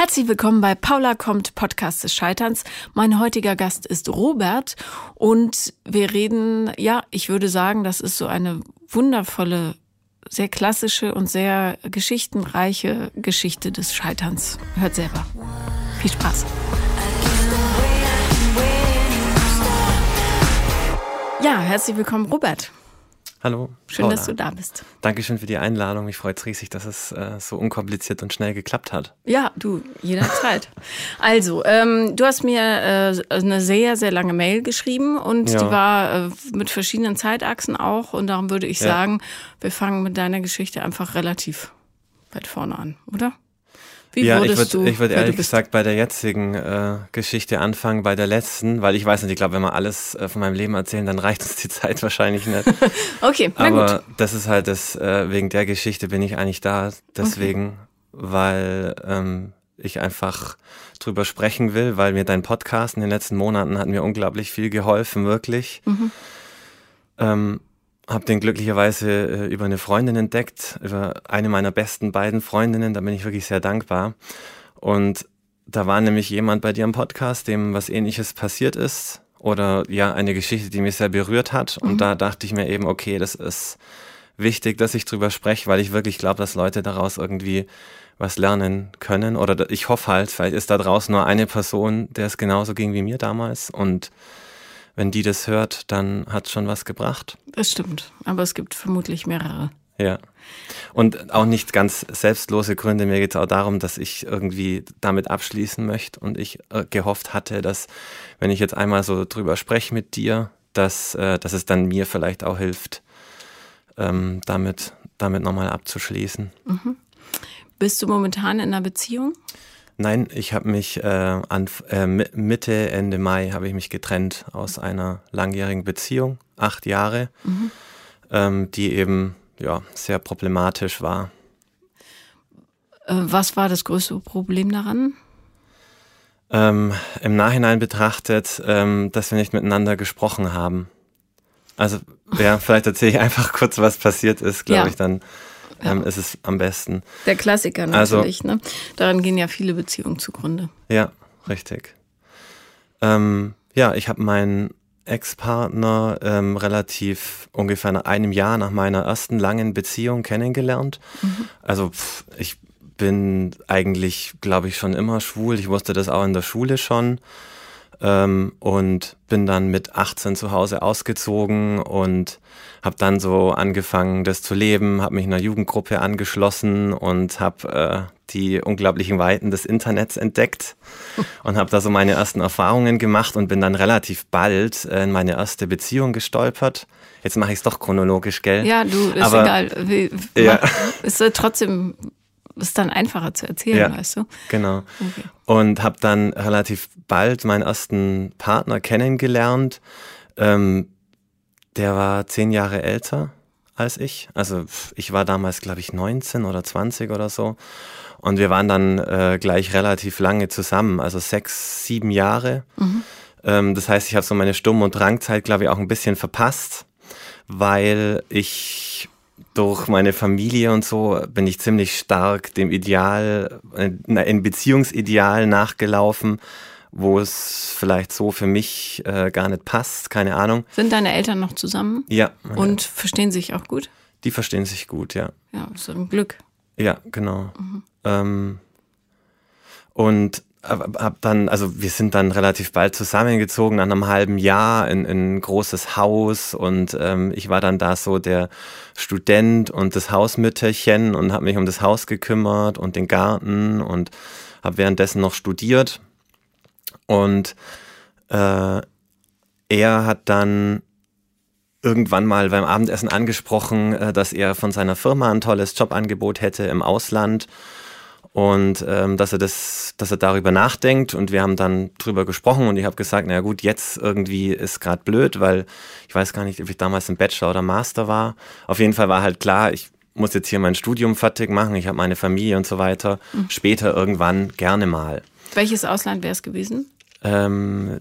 Herzlich willkommen bei Paula kommt Podcast des Scheiterns. Mein heutiger Gast ist Robert und wir reden, ja, ich würde sagen, das ist so eine wundervolle, sehr klassische und sehr geschichtenreiche Geschichte des Scheiterns. Hört selber. Viel Spaß. Ja, herzlich willkommen, Robert. Hallo. Schön, Paula. dass du da bist. Dankeschön für die Einladung. Mich freut es riesig, dass es äh, so unkompliziert und schnell geklappt hat. Ja, du, jederzeit. also, ähm, du hast mir äh, eine sehr, sehr lange Mail geschrieben und ja. die war äh, mit verschiedenen Zeitachsen auch. Und darum würde ich ja. sagen, wir fangen mit deiner Geschichte einfach relativ weit vorne an, oder? Wie ja, ich würde ich würd ehrlich gesagt bei der jetzigen äh, Geschichte anfangen, bei der letzten, weil ich weiß nicht, ich glaube, wenn wir alles äh, von meinem Leben erzählen, dann reicht uns die Zeit wahrscheinlich nicht. okay, na Aber gut. das ist halt das, äh, wegen der Geschichte bin ich eigentlich da, deswegen, okay. weil ähm, ich einfach drüber sprechen will, weil mir dein Podcast in den letzten Monaten hat mir unglaublich viel geholfen, wirklich. Mhm. Ähm, habe den glücklicherweise äh, über eine Freundin entdeckt, über eine meiner besten beiden Freundinnen, da bin ich wirklich sehr dankbar. Und da war nämlich jemand bei dir im Podcast, dem was ähnliches passiert ist oder ja, eine Geschichte, die mich sehr berührt hat. Und mhm. da dachte ich mir eben, okay, das ist wichtig, dass ich drüber spreche, weil ich wirklich glaube, dass Leute daraus irgendwie was lernen können. Oder ich hoffe halt, vielleicht ist da draußen nur eine Person, der es genauso ging wie mir damals. Und wenn die das hört, dann hat es schon was gebracht. Das stimmt, aber es gibt vermutlich mehrere. Ja. Und auch nicht ganz selbstlose Gründe. Mir geht es auch darum, dass ich irgendwie damit abschließen möchte und ich äh, gehofft hatte, dass, wenn ich jetzt einmal so drüber spreche mit dir, dass, äh, dass es dann mir vielleicht auch hilft, ähm, damit, damit nochmal abzuschließen. Mhm. Bist du momentan in einer Beziehung? Nein, ich habe mich äh, an, äh, Mitte, Ende Mai habe ich mich getrennt aus einer langjährigen Beziehung, acht Jahre, mhm. ähm, die eben ja sehr problematisch war. Äh, was war das größte Problem daran? Ähm, Im Nachhinein betrachtet, ähm, dass wir nicht miteinander gesprochen haben. Also ja, vielleicht erzähle ich einfach kurz, was passiert ist, glaube ja. ich dann ähm, ist es am besten. Der Klassiker also natürlich, also, ne? Daran gehen ja viele Beziehungen zugrunde. Ja, richtig. Ähm, ja, ich habe meinen Ex-Partner ähm, relativ ungefähr nach einem Jahr nach meiner ersten langen Beziehung kennengelernt. Mhm. Also pff, ich bin eigentlich, glaube ich, schon immer schwul. Ich wusste das auch in der Schule schon. Ähm, und bin dann mit 18 zu Hause ausgezogen und habe dann so angefangen, das zu leben, habe mich einer Jugendgruppe angeschlossen und habe äh, die unglaublichen Weiten des Internets entdeckt und habe da so meine ersten Erfahrungen gemacht und bin dann relativ bald äh, in meine erste Beziehung gestolpert. Jetzt mache ich es doch chronologisch, gell? Ja, du, ist Aber, egal. Wie, ja. Ist trotzdem ist dann einfacher zu erzählen, ja, weißt du? Genau. Okay. Und habe dann relativ bald meinen ersten Partner kennengelernt. Ähm, der war zehn Jahre älter als ich. Also ich war damals, glaube ich, 19 oder 20 oder so. Und wir waren dann äh, gleich relativ lange zusammen, also sechs, sieben Jahre. Mhm. Ähm, das heißt, ich habe so meine Sturm- und Drangzeit, glaube ich, auch ein bisschen verpasst, weil ich durch meine Familie und so bin ich ziemlich stark dem Ideal, äh, ein Beziehungsideal nachgelaufen, wo es vielleicht so für mich äh, gar nicht passt, keine Ahnung. Sind deine Eltern noch zusammen? Ja. Und verstehen sich auch gut? Die verstehen sich gut, ja. Ja, so ein Glück. Ja, genau. Mhm. Ähm, und hab dann, also wir sind dann relativ bald zusammengezogen, nach einem halben Jahr in, in ein großes Haus und ähm, ich war dann da so der Student und das Hausmütterchen und habe mich um das Haus gekümmert und den Garten und habe währenddessen noch studiert und äh, er hat dann irgendwann mal beim Abendessen angesprochen, äh, dass er von seiner Firma ein tolles Jobangebot hätte im Ausland und ähm, dass er das, dass er darüber nachdenkt und wir haben dann drüber gesprochen und ich habe gesagt, na gut, jetzt irgendwie ist gerade blöd, weil ich weiß gar nicht, ob ich damals im Bachelor oder Master war. Auf jeden Fall war halt klar, ich muss jetzt hier mein Studium fertig machen, ich habe meine Familie und so weiter. Mhm. Später irgendwann gerne mal. Welches Ausland wäre es gewesen? Ähm,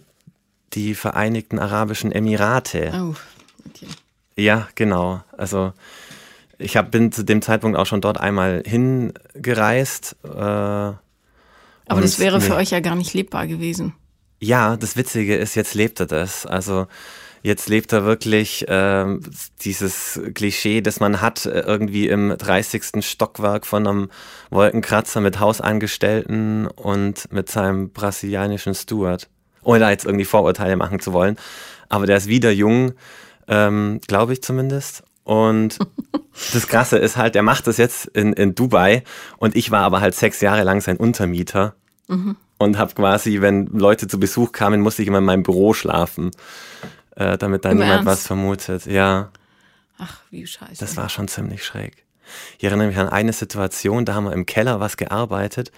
die Vereinigten Arabischen Emirate. Oh, okay. Ja, genau. Also ich hab, bin zu dem Zeitpunkt auch schon dort einmal hingereist äh, Aber das wäre für euch ja gar nicht lebbar gewesen. Ja, das Witzige ist, jetzt lebt er das. Also jetzt lebt er wirklich äh, dieses Klischee, das man hat, äh, irgendwie im 30. Stockwerk von einem Wolkenkratzer mit Hausangestellten und mit seinem brasilianischen Steward. Ohne da jetzt irgendwie Vorurteile machen zu wollen. Aber der ist wieder jung, ähm, glaube ich zumindest. Und das Krasse ist halt, er macht das jetzt in, in Dubai und ich war aber halt sechs Jahre lang sein Untermieter. Mhm. Und habe quasi, wenn Leute zu Besuch kamen, musste ich immer in meinem Büro schlafen, äh, damit da niemand Ernst? was vermutet. Ja. Ach, wie scheiße. Das war schon ziemlich schräg. Ich erinnere mich an eine Situation, da haben wir im Keller was gearbeitet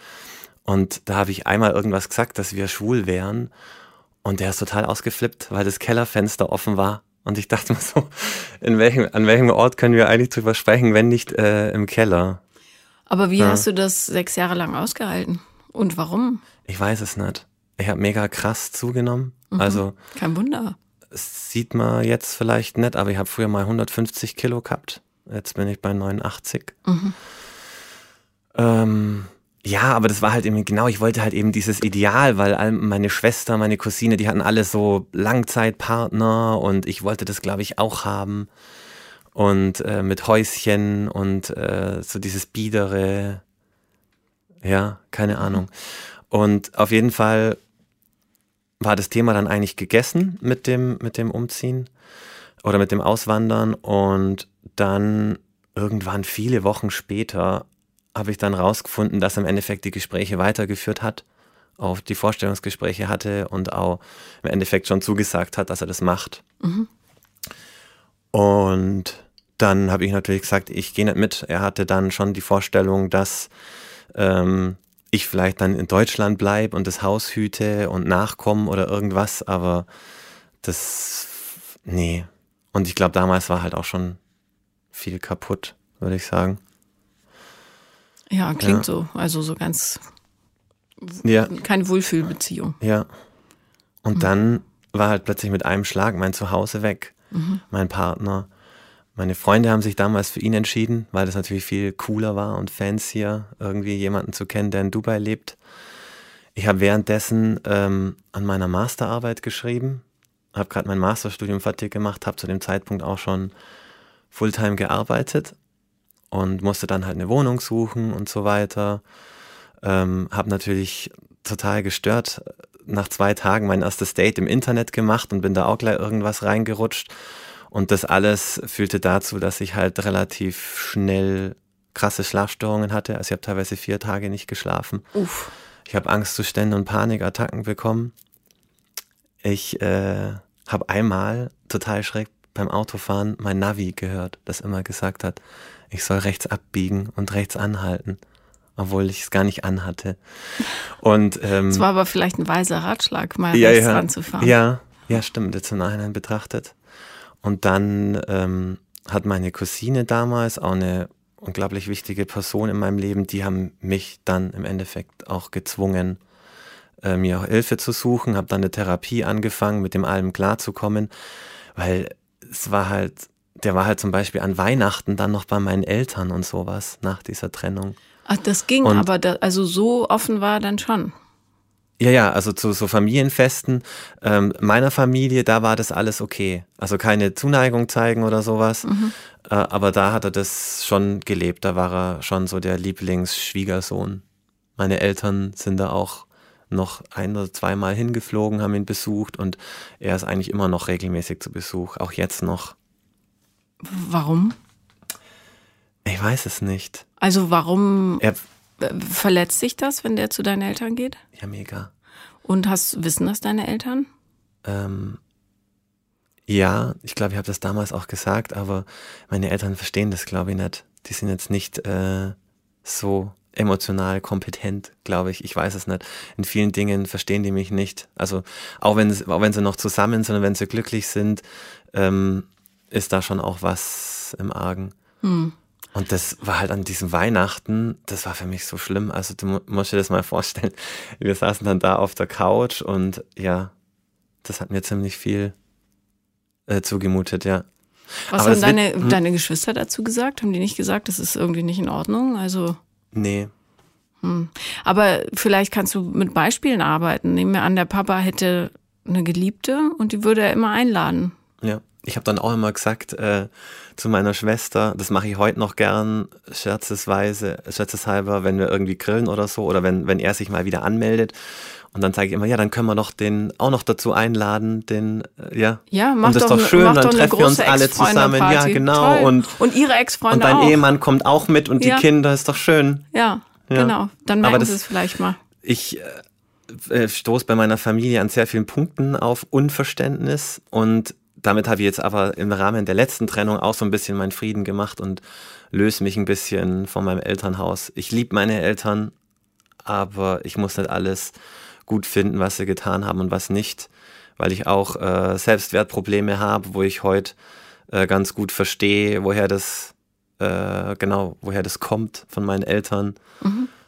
und da habe ich einmal irgendwas gesagt, dass wir schwul wären und der ist total ausgeflippt, weil das Kellerfenster offen war und ich dachte mir so, in welchem, an welchem Ort können wir eigentlich drüber sprechen, wenn nicht äh, im Keller? Aber wie ja. hast du das sechs Jahre lang ausgehalten? Und warum? Ich weiß es nicht. Ich habe mega krass zugenommen. Mhm. Also kein Wunder. Sieht man jetzt vielleicht nicht, aber ich habe früher mal 150 Kilo gehabt. Jetzt bin ich bei 89. Mhm. Ähm, ja, aber das war halt eben genau, ich wollte halt eben dieses Ideal, weil meine Schwester, meine Cousine, die hatten alle so Langzeitpartner und ich wollte das, glaube ich, auch haben. Und äh, mit Häuschen und äh, so dieses Biedere. Ja, keine mhm. Ahnung. Und auf jeden Fall war das Thema dann eigentlich gegessen mit dem, mit dem Umziehen oder mit dem Auswandern. Und dann irgendwann viele Wochen später habe ich dann rausgefunden, dass er im Endeffekt die Gespräche weitergeführt hat, auch die Vorstellungsgespräche hatte und auch im Endeffekt schon zugesagt hat, dass er das macht. Mhm. Und dann habe ich natürlich gesagt, ich gehe nicht mit. Er hatte dann schon die Vorstellung, dass ähm, ich vielleicht dann in Deutschland bleibe und das Haus hüte und nachkomme oder irgendwas, aber das, nee. Und ich glaube, damals war halt auch schon viel kaputt, würde ich sagen. Ja, klingt ja. so. Also so ganz ja. keine Wohlfühlbeziehung. Ja. Und mhm. dann war halt plötzlich mit einem Schlag mein Zuhause weg. Mhm. Mein Partner. Meine Freunde haben sich damals für ihn entschieden, weil das natürlich viel cooler war und fancier, irgendwie jemanden zu kennen, der in Dubai lebt. Ich habe währenddessen ähm, an meiner Masterarbeit geschrieben, habe gerade mein Masterstudium fertig gemacht, habe zu dem Zeitpunkt auch schon Fulltime gearbeitet und musste dann halt eine Wohnung suchen und so weiter. Ähm, habe natürlich total gestört nach zwei Tagen mein erstes Date im Internet gemacht und bin da auch gleich irgendwas reingerutscht. Und das alles führte dazu, dass ich halt relativ schnell krasse Schlafstörungen hatte. Also ich habe teilweise vier Tage nicht geschlafen. Uff. Ich habe Angstzustände und Panikattacken bekommen. Ich äh, habe einmal total schräg beim Autofahren mein Navi gehört, das immer gesagt hat, ich soll rechts abbiegen und rechts anhalten, obwohl ich es gar nicht anhatte. Und ähm, das war aber vielleicht ein weiser Ratschlag, mal ja, rechts ja, ranzufahren. Ja, ja, stimmt, jetzt im Nachhinein betrachtet. Und dann ähm, hat meine Cousine damals, auch eine unglaublich wichtige Person in meinem Leben, die haben mich dann im Endeffekt auch gezwungen, äh, mir auch Hilfe zu suchen, habe dann eine Therapie angefangen, mit dem allem klarzukommen, weil es war halt der war halt zum Beispiel an Weihnachten dann noch bei meinen Eltern und sowas nach dieser Trennung. Ach, das ging, und, aber da, also so offen war dann schon. Ja, ja, also zu so Familienfesten ähm, meiner Familie, da war das alles okay. Also keine Zuneigung zeigen oder sowas. Mhm. Äh, aber da hat er das schon gelebt. Da war er schon so der Lieblingsschwiegersohn. Meine Eltern sind da auch noch ein oder zweimal hingeflogen, haben ihn besucht und er ist eigentlich immer noch regelmäßig zu Besuch, auch jetzt noch. Warum? Ich weiß es nicht. Also warum er, verletzt sich das, wenn der zu deinen Eltern geht? Ja, mega. Und hast wissen das deine Eltern? Ähm, ja, ich glaube, ich habe das damals auch gesagt, aber meine Eltern verstehen das, glaube ich, nicht. Die sind jetzt nicht äh, so emotional kompetent, glaube ich. Ich weiß es nicht. In vielen Dingen verstehen die mich nicht. Also auch wenn, auch wenn sie noch zusammen sind und wenn sie glücklich sind, ähm, ist da schon auch was im Argen. Hm. Und das war halt an diesem Weihnachten, das war für mich so schlimm. Also du musst dir das mal vorstellen. Wir saßen dann da auf der Couch und ja, das hat mir ziemlich viel äh, zugemutet, ja. Was Aber haben deine, wird, hm? deine Geschwister dazu gesagt? Haben die nicht gesagt, das ist irgendwie nicht in Ordnung? Also. Nee. Hm. Aber vielleicht kannst du mit Beispielen arbeiten. Nehmen wir an, der Papa hätte eine Geliebte und die würde er immer einladen. Ja, ich habe dann auch immer gesagt äh, zu meiner Schwester, das mache ich heute noch gern, scherzesweise, scherzeshalber, wenn wir irgendwie grillen oder so, oder wenn, wenn er sich mal wieder anmeldet. Und dann sage ich immer, ja, dann können wir doch den auch noch dazu einladen, den, äh, ja. Ja, mach und das doch, ist doch schön, dann doch treffen wir uns alle zusammen. Ja, genau. Toll. Und, Und ihre und Ex-Freunde dein auch. Ehemann kommt auch mit und Ja. die Kinder, ist doch schön. Ja, Ja. genau. Dann merken das- sie es vielleicht mal. Ich äh, äh, stoße bei meiner Familie an sehr vielen Punkten auf Unverständnis und damit habe ich jetzt aber im Rahmen der letzten Trennung auch so ein bisschen meinen Frieden gemacht und löse mich ein bisschen von meinem Elternhaus. Ich liebe meine Eltern, aber ich muss nicht alles gut finden, was sie getan haben und was nicht, weil ich auch äh, Selbstwertprobleme habe, wo ich heute äh, ganz gut verstehe, woher das äh, genau, woher das kommt von meinen Eltern.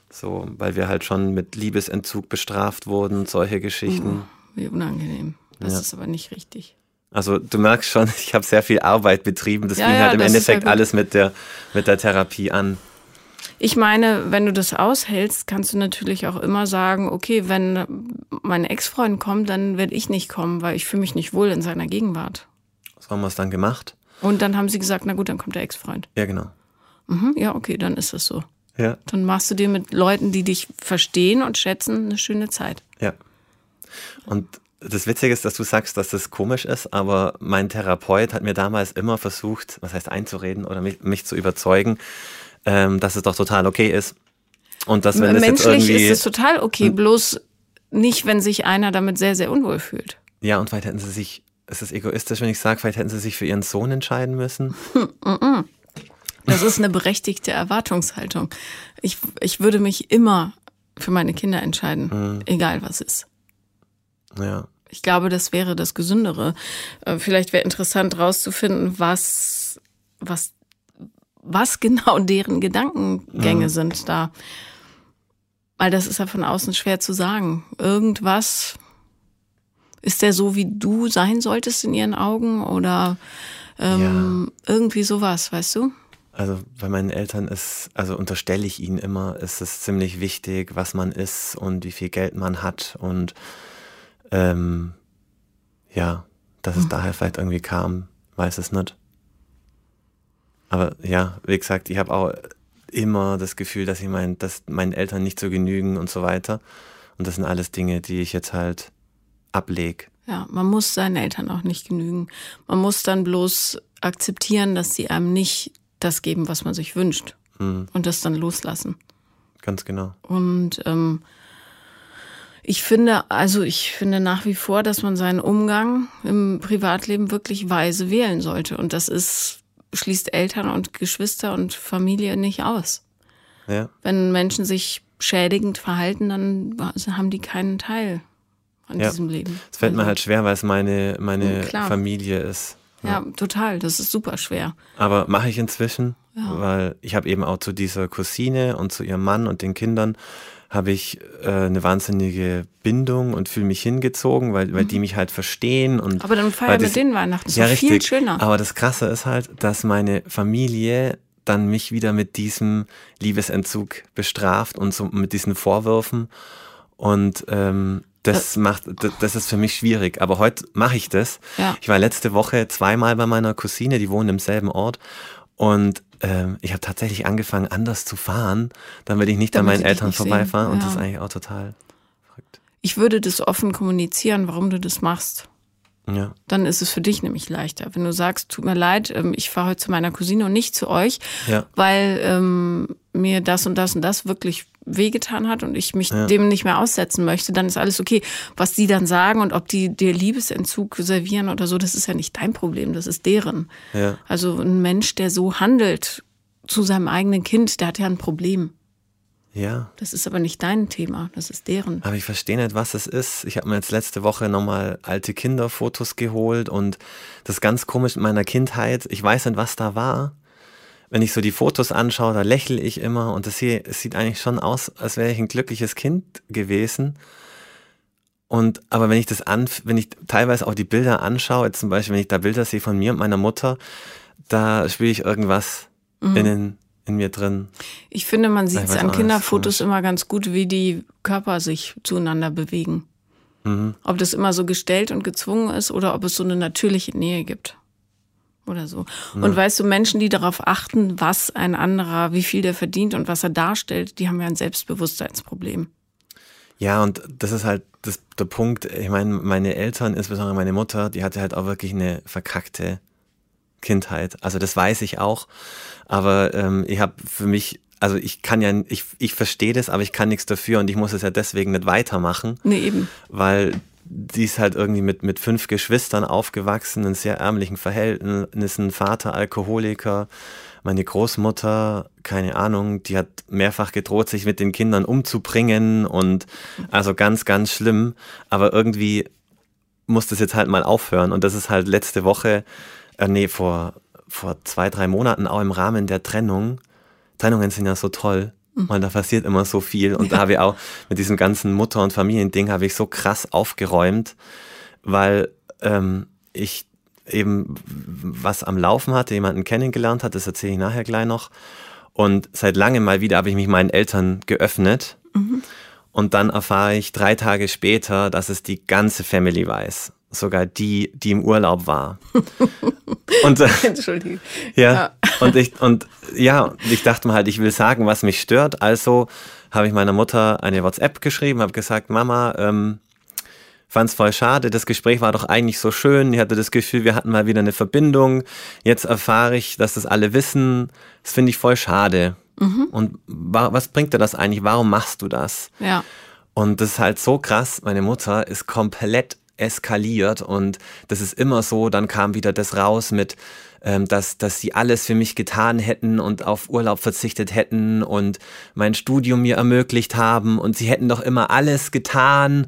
So, weil wir halt schon mit Liebesentzug bestraft wurden, solche Geschichten. Wie unangenehm. Das Ja. ist aber nicht richtig. Also du merkst schon, ich habe sehr viel Arbeit betrieben. Das Ja, fing ja, halt im das Endeffekt alles mit der, mit der Therapie an. Ich meine, wenn du das aushältst, kannst du natürlich auch immer sagen, okay, wenn mein Ex-Freund kommt, dann werde ich nicht kommen, weil ich fühle mich nicht wohl in seiner Gegenwart. So haben wir es dann gemacht. Und dann haben sie gesagt, na gut, dann kommt der Ex-Freund. Ja, genau. Mhm, ja, okay, dann ist es so. Ja, Dann machst du dir mit Leuten, die dich verstehen und schätzen, eine schöne Zeit. ja. Und das Witzige ist, dass du sagst, dass das komisch ist, aber mein Therapeut hat mir damals immer versucht, was heißt einzureden oder mich, mich zu überzeugen, ähm, dass es doch total okay ist. Und dass wenn es jetzt Menschlich irgendwie... ist es total okay, bloß nicht, wenn sich einer damit sehr, sehr unwohl fühlt. Ja, und vielleicht hätten sie sich, es ist egoistisch, wenn ich sage, vielleicht hätten sie sich für ihren Sohn entscheiden müssen. Das ist eine berechtigte Erwartungshaltung. Ich, ich würde mich immer für meine Kinder entscheiden, egal was ist. Ja, Ich glaube, das wäre das Gesündere. Äh, Vielleicht wäre interessant rauszufinden, was, was, was genau deren Gedankengänge sind da. Weil das ist ja von außen schwer zu sagen. Irgendwas, ist der so, wie du sein solltest in ihren Augen oder ähm, irgendwie sowas, weißt du? also bei meinen Eltern ist, also unterstelle ich ihnen immer, ist es ziemlich wichtig, was man ist und wie viel Geld man hat und ähm, ja, dass es daher vielleicht irgendwie kam, weiß es nicht. Aber ja, wie gesagt, ich habe auch immer das Gefühl, dass ich mein, dass meinen Eltern nicht so genügen und so weiter. Und das sind alles Dinge, die ich jetzt halt ablege. Ja, man muss seinen Eltern auch nicht genügen. Man muss dann bloß akzeptieren, dass sie einem nicht das geben, was man sich wünscht. Und das dann loslassen. Ganz genau. Und ähm, ich finde, also ich finde nach wie vor, dass man seinen Umgang im Privatleben wirklich weise wählen sollte. Und das ist, schließt Eltern und Geschwister und Familie nicht aus. Ja. Wenn Menschen sich schädigend verhalten, dann haben die keinen Teil an Ja. diesem Leben. Es fällt mir Also, halt schwer, weil es meine, meine klar. Familie ist. Ja, total. Das ist super schwer. Aber mache ich inzwischen, weil ich habe eben auch zu dieser Cousine und zu ihrem Mann und den Kindern habe ich äh, eine wahnsinnige Bindung und fühle mich hingezogen, weil, weil die mich halt verstehen. Und Mhm. Aber dann feiern mit denen Weihnachten. Ja, viel richtig. schöner. Aber das Krasse ist halt, dass meine Familie dann mich wieder mit diesem Liebesentzug bestraft und so mit diesen Vorwürfen. Und ähm, das macht, das, das ist für mich schwierig. Aber heute mache ich das. Ja. Ich war letzte Woche zweimal bei meiner Cousine, die wohnt im selben Ort. Und ähm, ich habe tatsächlich angefangen, anders zu fahren, damit ich nicht Damit an meinen Eltern vorbeifahre. sehen. Und Ja. das ist eigentlich auch total verrückt. Ich würde das offen kommunizieren, warum du das machst. Ja. Dann ist es für dich nämlich leichter. Wenn du sagst, tut mir leid, ähm, ich fahre heute zu meiner Cousine und nicht zu euch, Ja. weil ähm, mir das und das und das wirklich wehgetan hat und ich mich Ja. dem nicht mehr aussetzen möchte, dann ist alles okay. Was die dann sagen und ob die dir Liebesentzug servieren oder so, das ist ja nicht dein Problem, das ist deren. Ja. Also ein Mensch, der so handelt zu seinem eigenen Kind, der hat ja ein Problem. Ja. Das ist aber nicht dein Thema, das ist deren. Aber ich verstehe nicht, was es ist. Ich habe mir jetzt letzte Woche nochmal alte Kinderfotos geholt und das ist ganz komisch in meiner Kindheit. Ich weiß nicht, was da war. Wenn ich so die Fotos anschaue, da lächle ich immer und das hier, es sieht eigentlich schon aus, als wäre ich ein glückliches Kind gewesen. Und aber wenn ich das an, wenn ich teilweise auch die Bilder anschaue, jetzt zum Beispiel, wenn ich da Bilder sehe von mir und meiner Mutter, da spüre ich irgendwas in den in mir drin. Ich finde, man sieht es an Kinderfotos immer ganz gut, wie die Körper sich zueinander bewegen. Mhm. Ob das immer so gestellt und gezwungen ist oder ob es so eine natürliche Nähe gibt. Oder so. Ja. Und weißt du, Menschen, die darauf achten, was ein anderer, wie viel der verdient und was er darstellt, die haben ja ein Selbstbewusstseinsproblem. Ja, und das ist halt das, der Punkt. Ich meine, meine Eltern, insbesondere meine Mutter, die hatte halt auch wirklich eine verkackte Kindheit. Also das weiß ich auch. Aber ähm, ich habe für mich, also ich kann ja, ich, ich verstehe das, aber ich kann nichts dafür und ich muss es ja deswegen nicht weitermachen. Nee, eben. Weil die ist halt irgendwie mit, mit fünf Geschwistern aufgewachsen, in sehr ärmlichen Verhältnissen, Vater Alkoholiker, meine Großmutter, keine Ahnung, die hat mehrfach gedroht, sich mit den Kindern umzubringen und also ganz, ganz schlimm. Aber irgendwie muss das jetzt halt mal aufhören und das ist halt letzte Woche, äh, nee, vor, vor zwei, drei Monaten auch im Rahmen der Trennung. Trennungen sind ja so toll weil da passiert immer so viel. Und ja. da habe ich auch mit diesem ganzen Mutter- und Familiending habe ich so krass aufgeräumt, weil ähm, ich eben was am Laufen hatte, jemanden kennengelernt hat, das erzähle ich nachher gleich noch. Und seit langem mal wieder habe ich mich meinen Eltern geöffnet. Mhm. Und dann erfahre ich drei Tage später, dass es die ganze Family weiß sogar die, die im Urlaub war. und, äh, Entschuldigung. Ja, ja, Und ich, und ja, ich dachte mir halt, ich will sagen, was mich stört. Also habe ich meiner Mutter eine WhatsApp geschrieben, habe gesagt, Mama, ähm, fand es voll schade. Das Gespräch war doch eigentlich so schön. Ich hatte das Gefühl, wir hatten mal wieder eine Verbindung. Jetzt erfahre ich, dass das alle wissen. Das finde ich voll schade. Mhm. Und was bringt dir das eigentlich? Warum machst du das? Ja. Und das ist halt so krass. Meine Mutter ist komplett eskaliert und das ist immer so, dann kam wieder das raus mit, ähm, dass, dass sie alles für mich getan hätten und auf Urlaub verzichtet hätten und mein Studium mir ermöglicht haben und sie hätten doch immer alles getan.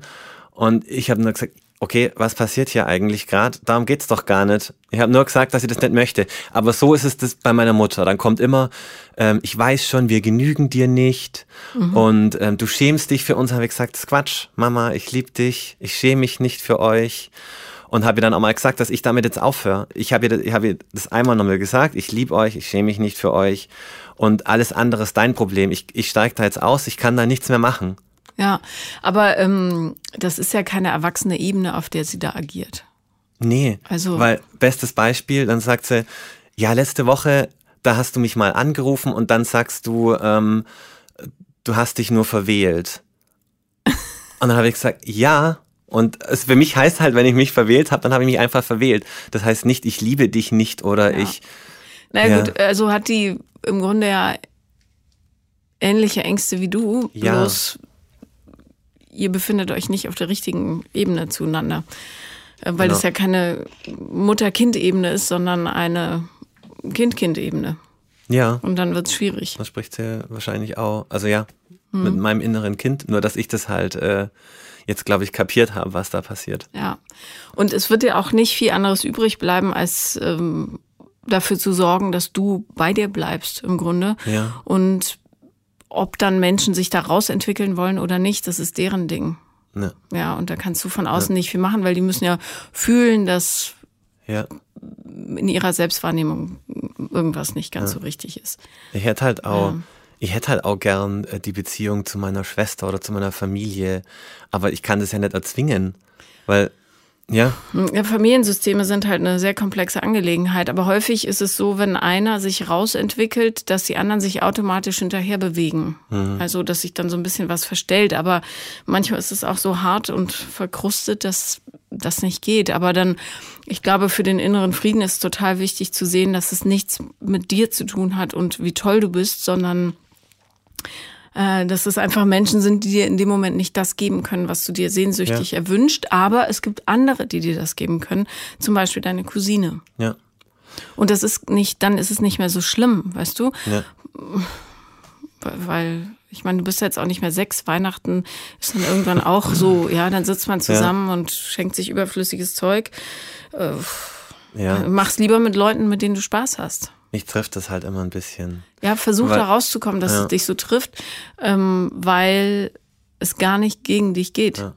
Und ich habe nur gesagt, okay, was passiert hier eigentlich gerade? Darum geht's doch gar nicht. Ich habe nur gesagt, dass ich das nicht möchte. Aber so ist es das bei meiner Mutter. Dann kommt immer, ähm, ich weiß schon, wir genügen dir nicht mhm. und ähm, du schämst dich für uns. Habe ich gesagt, das ist Quatsch, Mama, ich liebe dich, ich schäme mich nicht für euch. Und habe ihr dann auch mal gesagt, dass ich damit jetzt aufhöre. Ich habe ihr, ich hab ihr das einmal nochmal gesagt, ich liebe euch, ich schäme mich nicht für euch und alles andere ist dein Problem. Ich, ich steige da jetzt aus, ich kann da nichts mehr machen. Ja, aber ähm, das ist ja keine erwachsene Ebene, auf der sie da agiert. Nee, also weil bestes Beispiel, dann sagt sie, ja, letzte Woche, da hast du mich mal angerufen und dann sagst du, ähm, du hast dich nur verwählt. Und dann habe ich gesagt, ja. Und es für mich heißt halt, wenn ich mich verwählt habe, dann habe ich mich einfach verwählt. Das heißt nicht, ich liebe dich nicht oder ja. ich. Na ja. gut, also hat die im Grunde ja ähnliche Ängste wie du, ja. bloß ihr befindet euch nicht auf der richtigen Ebene zueinander. Äh, weil genau. das ja keine Mutter-Kind-Ebene ist, sondern eine Kind-Kind-Ebene. Ja. Und dann wird es schwierig. Das spricht sie wahrscheinlich auch. Also ja, hm. mit meinem inneren Kind, nur dass ich das halt äh, jetzt, glaube ich, kapiert habe, was da passiert. Ja. Und es wird ja auch nicht viel anderes übrig bleiben, als ähm, dafür zu sorgen, dass du bei dir bleibst im Grunde. Ja. Und ob dann Menschen sich da rausentwickeln wollen oder nicht, das ist deren Ding. Ja, ja und da kannst du von außen ja. nicht viel machen, weil die müssen ja fühlen, dass ja. in ihrer Selbstwahrnehmung irgendwas nicht ganz so richtig ist. Ich hätte halt auch, ich hätte halt auch gern äh, die Beziehung zu meiner Schwester oder zu meiner Familie, aber ich kann das ja nicht erzwingen, weil ja. ja. Familiensysteme sind halt eine sehr komplexe Angelegenheit, aber häufig ist es so, wenn einer sich rausentwickelt, dass die anderen sich automatisch hinterher bewegen. Mhm. Also, dass sich dann so ein bisschen was verstellt. Aber manchmal ist es auch so hart und verkrustet, dass das nicht geht. Aber dann, ich glaube, für den inneren Frieden ist es total wichtig zu sehen, dass es nichts mit dir zu tun hat und wie toll du bist, sondern äh, dass es einfach Menschen sind, die dir in dem Moment nicht das geben können, was du dir sehnsüchtig ja. erwünscht. Aber es gibt andere, die dir das geben können. Zum Beispiel deine Cousine. Ja. Und das ist nicht, dann ist es nicht mehr so schlimm, weißt du? Ja. Weil, ich meine, du bist jetzt auch nicht mehr sechs. Weihnachten ist dann irgendwann auch so, ja, dann sitzt man zusammen ja. und schenkt sich überflüssiges Zeug. Äh, ja. Mach's lieber mit Leuten, mit denen du Spaß hast. Mich trifft das halt immer ein bisschen. Ja, versuch weil, da rauszukommen, dass ja. es dich so trifft, ähm, weil es gar nicht gegen dich geht. Ja.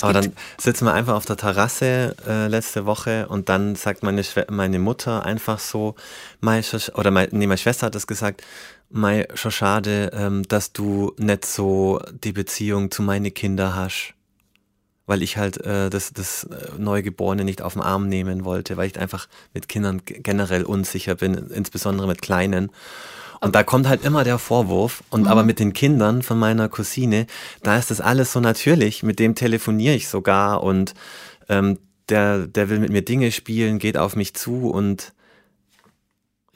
Aber dann sitzen wir einfach auf der Terrasse äh, letzte Woche und dann sagt meine, Schwe meine Mutter einfach so, Mei, schon sch- oder mein, nee, meine Schwester hat das gesagt, Mei, schon schade, ähm, dass du nicht so die Beziehung zu meinen Kindern hast. Weil ich halt äh, das, das äh, Neugeborene nicht auf den Arm nehmen wollte, weil ich einfach mit Kindern generell unsicher bin, insbesondere mit Kleinen. Und da kommt halt immer der Vorwurf. Und aber mit den Kindern von meiner Cousine, da ist das alles so natürlich. Mit dem telefoniere ich sogar und ähm, der, der will mit mir Dinge spielen, geht auf mich zu und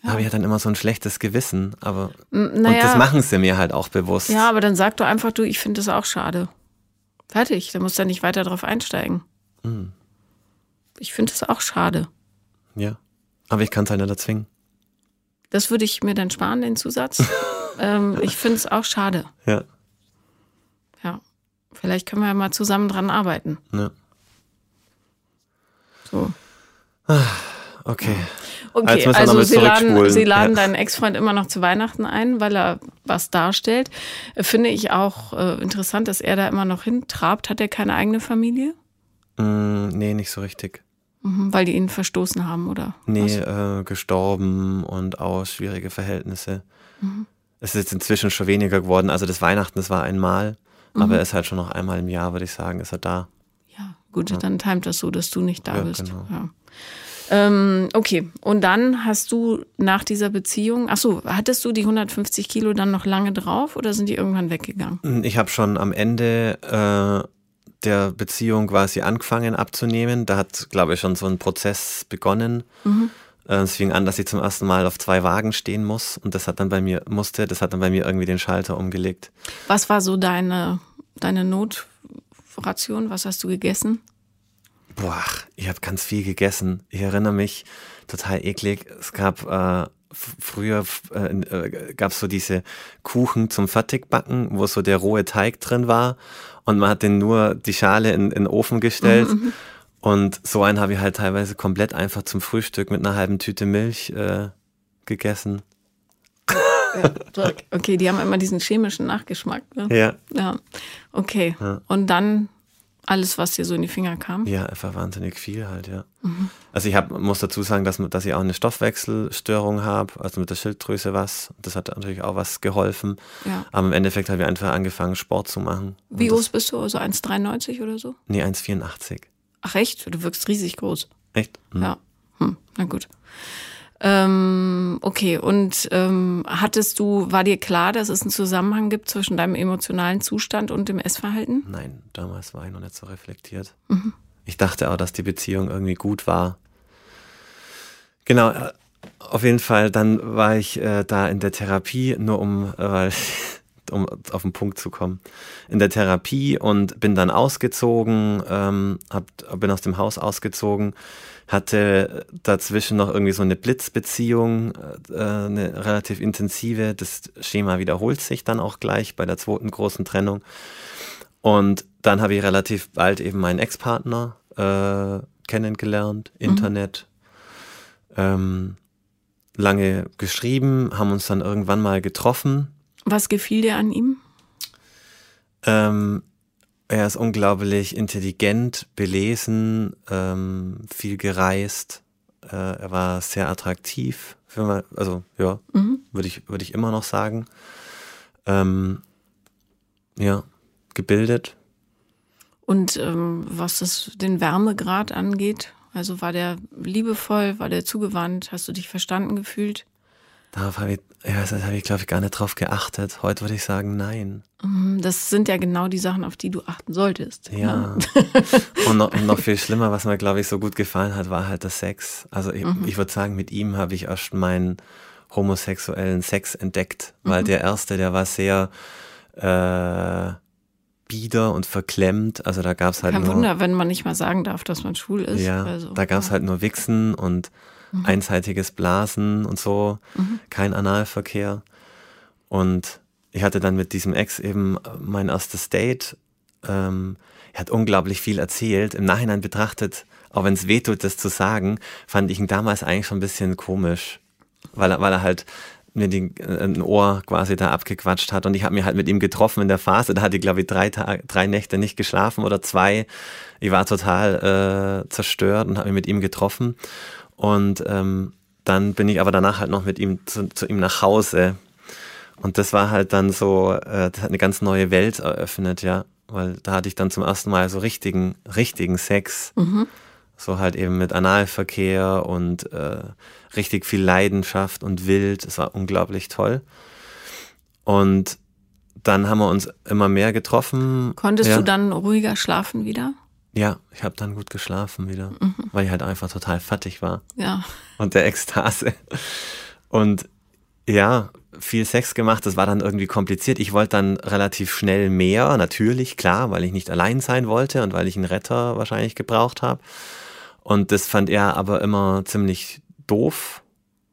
da habe ich halt dann immer so ein schlechtes Gewissen. Aber M, und naja, das machen sie mir halt auch bewusst. Ja, aber dann sag doch einfach, du, ich finde das auch schade. Fertig, da musst du ja nicht weiter drauf einsteigen. Hm. Ich finde es auch schade. ja. Aber ich kann es nicht erzwingen. Das würde ich mir dann sparen, den Zusatz. ähm, ich finde es auch schade. Ja. Ja. Vielleicht können wir ja mal zusammen dran arbeiten. ja. So. Okay. Okay, wir also Sie laden. Sie laden Ja. deinen Ex-Freund immer noch zu Weihnachten ein, weil er was darstellt. Äh, Finde ich auch äh, interessant, dass er da immer noch hintrabt. Hat er keine eigene Familie? Mm, nee, nicht so richtig. Mhm, weil die ihn verstoßen haben, oder? Nee, äh, gestorben und aus schwierige Verhältnisse. Mhm. Es ist jetzt inzwischen schon weniger geworden. Also das Weihnachten, das war einmal, Mhm. aber er ist halt schon noch einmal im Jahr, würde ich sagen, ist er da. Ja, gut, dann timet das so, dass du nicht da Ja, bist. genau. Ja. Ähm, okay, und dann hast du nach dieser Beziehung, ach so, hattest du die 150 Kilo dann noch lange drauf oder sind die irgendwann weggegangen? Ich habe schon am Ende äh, der Beziehung quasi angefangen abzunehmen. Da hat, glaube ich, schon so ein Prozess begonnen. Mhm. Äh, Es fing an, dass ich zum ersten Mal auf zwei Wagen stehen muss und das hat dann bei mir, musste, das hat dann bei mir irgendwie den Schalter umgelegt. Was war so deine, deine Notration? Was hast du gegessen? Boah, ich habe ganz viel gegessen. Ich erinnere mich, total eklig. Es gab äh, früher äh, äh, gab es so diese Kuchen zum Fertigbacken, wo so der rohe Teig drin war und man hat den nur die Schale in, in den Ofen gestellt. Und so einen habe ich halt teilweise komplett einfach zum Frühstück mit einer halben Tüte Milch äh, gegessen. Okay, die haben immer diesen chemischen Nachgeschmack. Ne? Ja. Ja, okay. Und dann alles, was dir so in die Finger kam? Ja, einfach wahnsinnig viel halt, ja. Also ich hab, muss dazu sagen, dass, dass ich auch eine Stoffwechselstörung habe, also mit der Schilddrüse was. Das hat natürlich auch was geholfen. Ja. Aber im Endeffekt habe ich einfach angefangen, Sport zu machen. Wie groß bist du? Also 1,93 oder so? Nee, 1,84. Ach echt? Du wirkst riesig groß. Echt? Hm. Ja. Hm, na gut. Ähm, okay, und ähm, hattest du, war dir klar, dass es einen Zusammenhang gibt zwischen deinem emotionalen Zustand und dem Essverhalten? Nein, damals war ich noch nicht so reflektiert. Mhm. Ich dachte auch, dass die Beziehung irgendwie gut war. Genau, äh, auf jeden Fall, dann war ich äh, da in der Therapie, nur um, äh, um auf den Punkt zu kommen, in der Therapie und bin dann ausgezogen, ähm, hab, bin aus dem Haus ausgezogen, hatte dazwischen noch irgendwie so eine Blitzbeziehung, äh, eine relativ intensive. Das Schema wiederholt sich dann auch gleich bei der zweiten großen Trennung. Und dann habe ich relativ bald eben meinen Ex-Partner äh, kennengelernt, Internet, ähm, lange geschrieben, haben uns dann irgendwann mal getroffen. Was gefiel dir an ihm? Ähm, er ist unglaublich intelligent, belesen, ähm, viel gereist. Äh, er war sehr attraktiv, für mal, also ja, würde ich, würde ich immer noch sagen. Ähm, ja, gebildet. Und ähm, was das, den Wärmegrad angeht, also war der liebevoll, war der zugewandt, hast du dich verstanden gefühlt? Darauf habe ich, ja, das habe ich, glaube ich, gar nicht drauf geachtet. Heute würde ich sagen, nein. Hm, Das sind ja genau die Sachen, auf die du achten solltest. Ja. ne? und, noch, und noch viel schlimmer, was mir, glaube ich, so gut gefallen hat, war halt der Sex. Also ich, ich würde sagen, mit ihm habe ich erst meinen homosexuellen Sex entdeckt, weil der erste, der war sehr äh, bieder und verklemmt. Also da gab es halt Kein nur. Wunder, wenn man nicht mal sagen darf, dass man schwul ist. Ja, also, da gab es ja. halt nur Wichsen und einseitiges Blasen und so, kein Analverkehr. Und ich hatte dann mit diesem Ex eben mein erstes Date. Ähm, er hat unglaublich viel erzählt. Im Nachhinein betrachtet, auch wenn es wehtut, das zu sagen, fand ich ihn damals eigentlich schon ein bisschen komisch, weil er, weil er halt mir die, äh, ein Ohr quasi da abgequatscht hat. Und ich habe mir halt mit ihm getroffen in der Phase. Da hatte ich, glaube ich, drei, Tage, drei Nächte nicht geschlafen oder zwei. Ich war total äh, zerstört und habe mich mit ihm getroffen. Und ähm, dann bin ich aber danach halt noch mit ihm zu, zu ihm nach Hause. Und das war halt dann so, äh, das hat eine ganz neue Welt eröffnet, ja. Weil da hatte ich dann zum ersten Mal so richtigen, richtigen Sex. Mhm. So halt eben mit Analverkehr und äh, richtig viel Leidenschaft und wild. Es war unglaublich toll. Und dann haben wir uns immer mehr getroffen. Konntest ja. du dann ruhiger schlafen wieder? Ja, ich habe dann gut geschlafen wieder, mhm. weil ich halt einfach total fertig war. Ja. Und der Ekstase. Und ja, viel Sex gemacht, das war dann irgendwie kompliziert. Ich wollte dann relativ schnell mehr, natürlich, klar, weil ich nicht allein sein wollte und weil ich einen Retter wahrscheinlich gebraucht habe. Und das fand er aber immer ziemlich doof.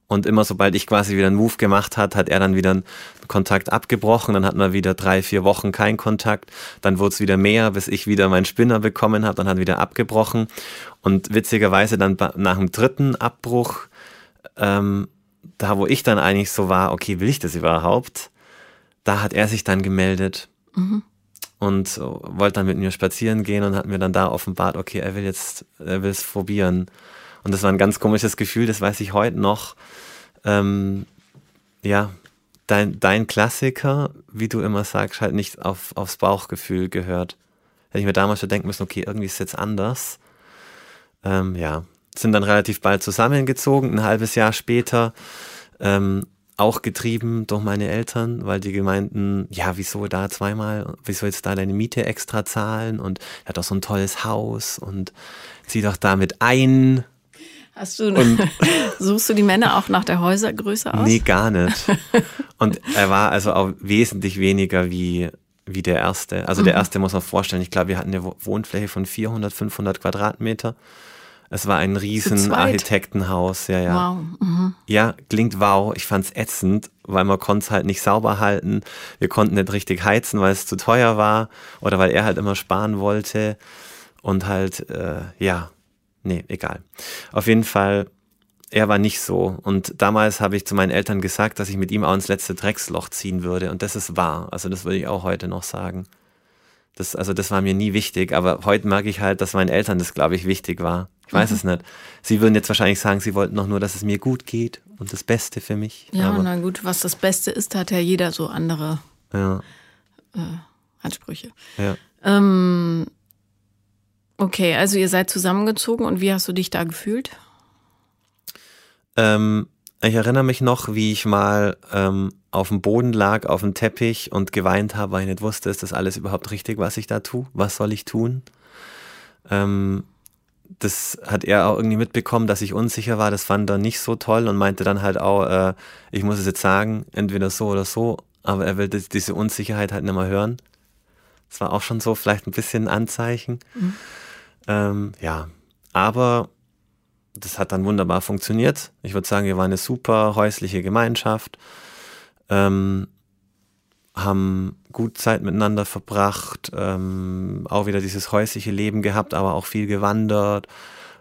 Und immer sobald ich quasi wieder einen Move gemacht hat, hat er dann wieder einen Kontakt abgebrochen. Dann hatten wir wieder drei, vier Wochen keinen Kontakt. Dann wurde es wieder mehr, bis ich wieder meinen Spinner bekommen habe. Dann hat er wieder abgebrochen. Und witzigerweise dann nach dem dritten Abbruch, ähm, da wo ich dann eigentlich so war, okay, will ich das überhaupt? Da hat er sich dann gemeldet. Mhm und wollte dann mit mir spazieren gehen und hat mir dann da offenbart, okay, er will jetzt, er will es probieren. Und das war ein ganz komisches Gefühl, das weiß ich heute noch. Ähm, ja, dein, dein Klassiker, wie du immer sagst, halt nicht auf, aufs Bauchgefühl gehört. Hätte ich mir damals schon denken müssen, okay, irgendwie ist es jetzt anders. Ähm, ja, sind dann relativ bald zusammengezogen, ein halbes Jahr später. Ähm, auch getrieben durch meine Eltern, weil die gemeinten, ja, wieso da zweimal, wieso jetzt da deine Miete extra zahlen und er hat doch so ein tolles Haus und zieh doch damit ein. Hast du, und, suchst du die Männer auch nach der Häusergröße aus? Nee, gar nicht. Und er war also auch wesentlich weniger wie, wie der erste. Also der mhm. erste muss man vorstellen, ich glaube, wir hatten eine Wohnfläche von 400, 500 Quadratmeter. Es war ein riesen Architektenhaus, ja, ja. Wow. Mhm. Ja, klingt wow. Ich fand's ätzend, weil man konnte es halt nicht sauber halten. Wir konnten nicht richtig heizen, weil es zu teuer war oder weil er halt immer sparen wollte. Und halt, äh, ja, nee, egal. Auf jeden Fall, er war nicht so. Und damals habe ich zu meinen Eltern gesagt, dass ich mit ihm auch ins letzte Drecksloch ziehen würde. Und das ist wahr. Also das würde ich auch heute noch sagen. Das, also das war mir nie wichtig, aber heute merke ich halt, dass meinen Eltern das, glaube ich, wichtig war. Ich weiß mhm. es nicht. Sie würden jetzt wahrscheinlich sagen, sie wollten doch nur, dass es mir gut geht und das Beste für mich. Ja, aber, na gut, was das Beste ist, hat ja jeder so andere ja. äh, Ansprüche. Ja. Ähm, okay, also ihr seid zusammengezogen und wie hast du dich da gefühlt? Ähm, ich erinnere mich noch, wie ich mal ähm, auf dem Boden lag, auf dem Teppich und geweint habe, weil ich nicht wusste, ist das alles überhaupt richtig, was ich da tue? Was soll ich tun? Ähm, das hat er auch irgendwie mitbekommen, dass ich unsicher war. Das fand er nicht so toll und meinte dann halt auch, äh, ich muss es jetzt sagen, entweder so oder so, aber er will diese Unsicherheit halt nicht mehr hören. Das war auch schon so vielleicht ein bisschen ein Anzeichen. Mhm. Ähm, ja, aber das hat dann wunderbar funktioniert. Ich würde sagen, wir waren eine super häusliche Gemeinschaft, ähm, haben gut Zeit miteinander verbracht, ähm, auch wieder dieses häusliche Leben gehabt, aber auch viel gewandert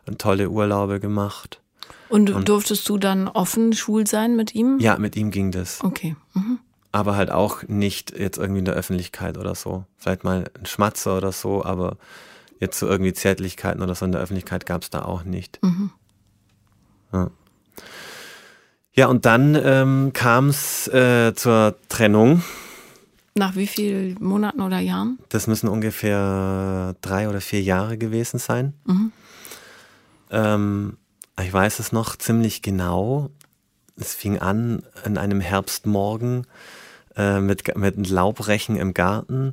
und tolle Urlaube gemacht. Und, und durftest du dann offen schwul sein mit ihm? Ja, mit ihm ging das. Okay. Mhm. Aber halt auch nicht jetzt irgendwie in der Öffentlichkeit oder so. Vielleicht mal ein Schmatzer oder so, aber jetzt so irgendwie Zärtlichkeiten oder so in der Öffentlichkeit gab es da auch nicht. Mhm. Ja. Ja, und dann ähm, kam es äh, zur Trennung. Nach wie vielen Monaten oder Jahren? Das müssen ungefähr drei oder vier Jahre gewesen sein. Mhm. Ähm, ich weiß es noch ziemlich genau. Es fing an an einem Herbstmorgen äh, mit, mit Laubrechen im Garten,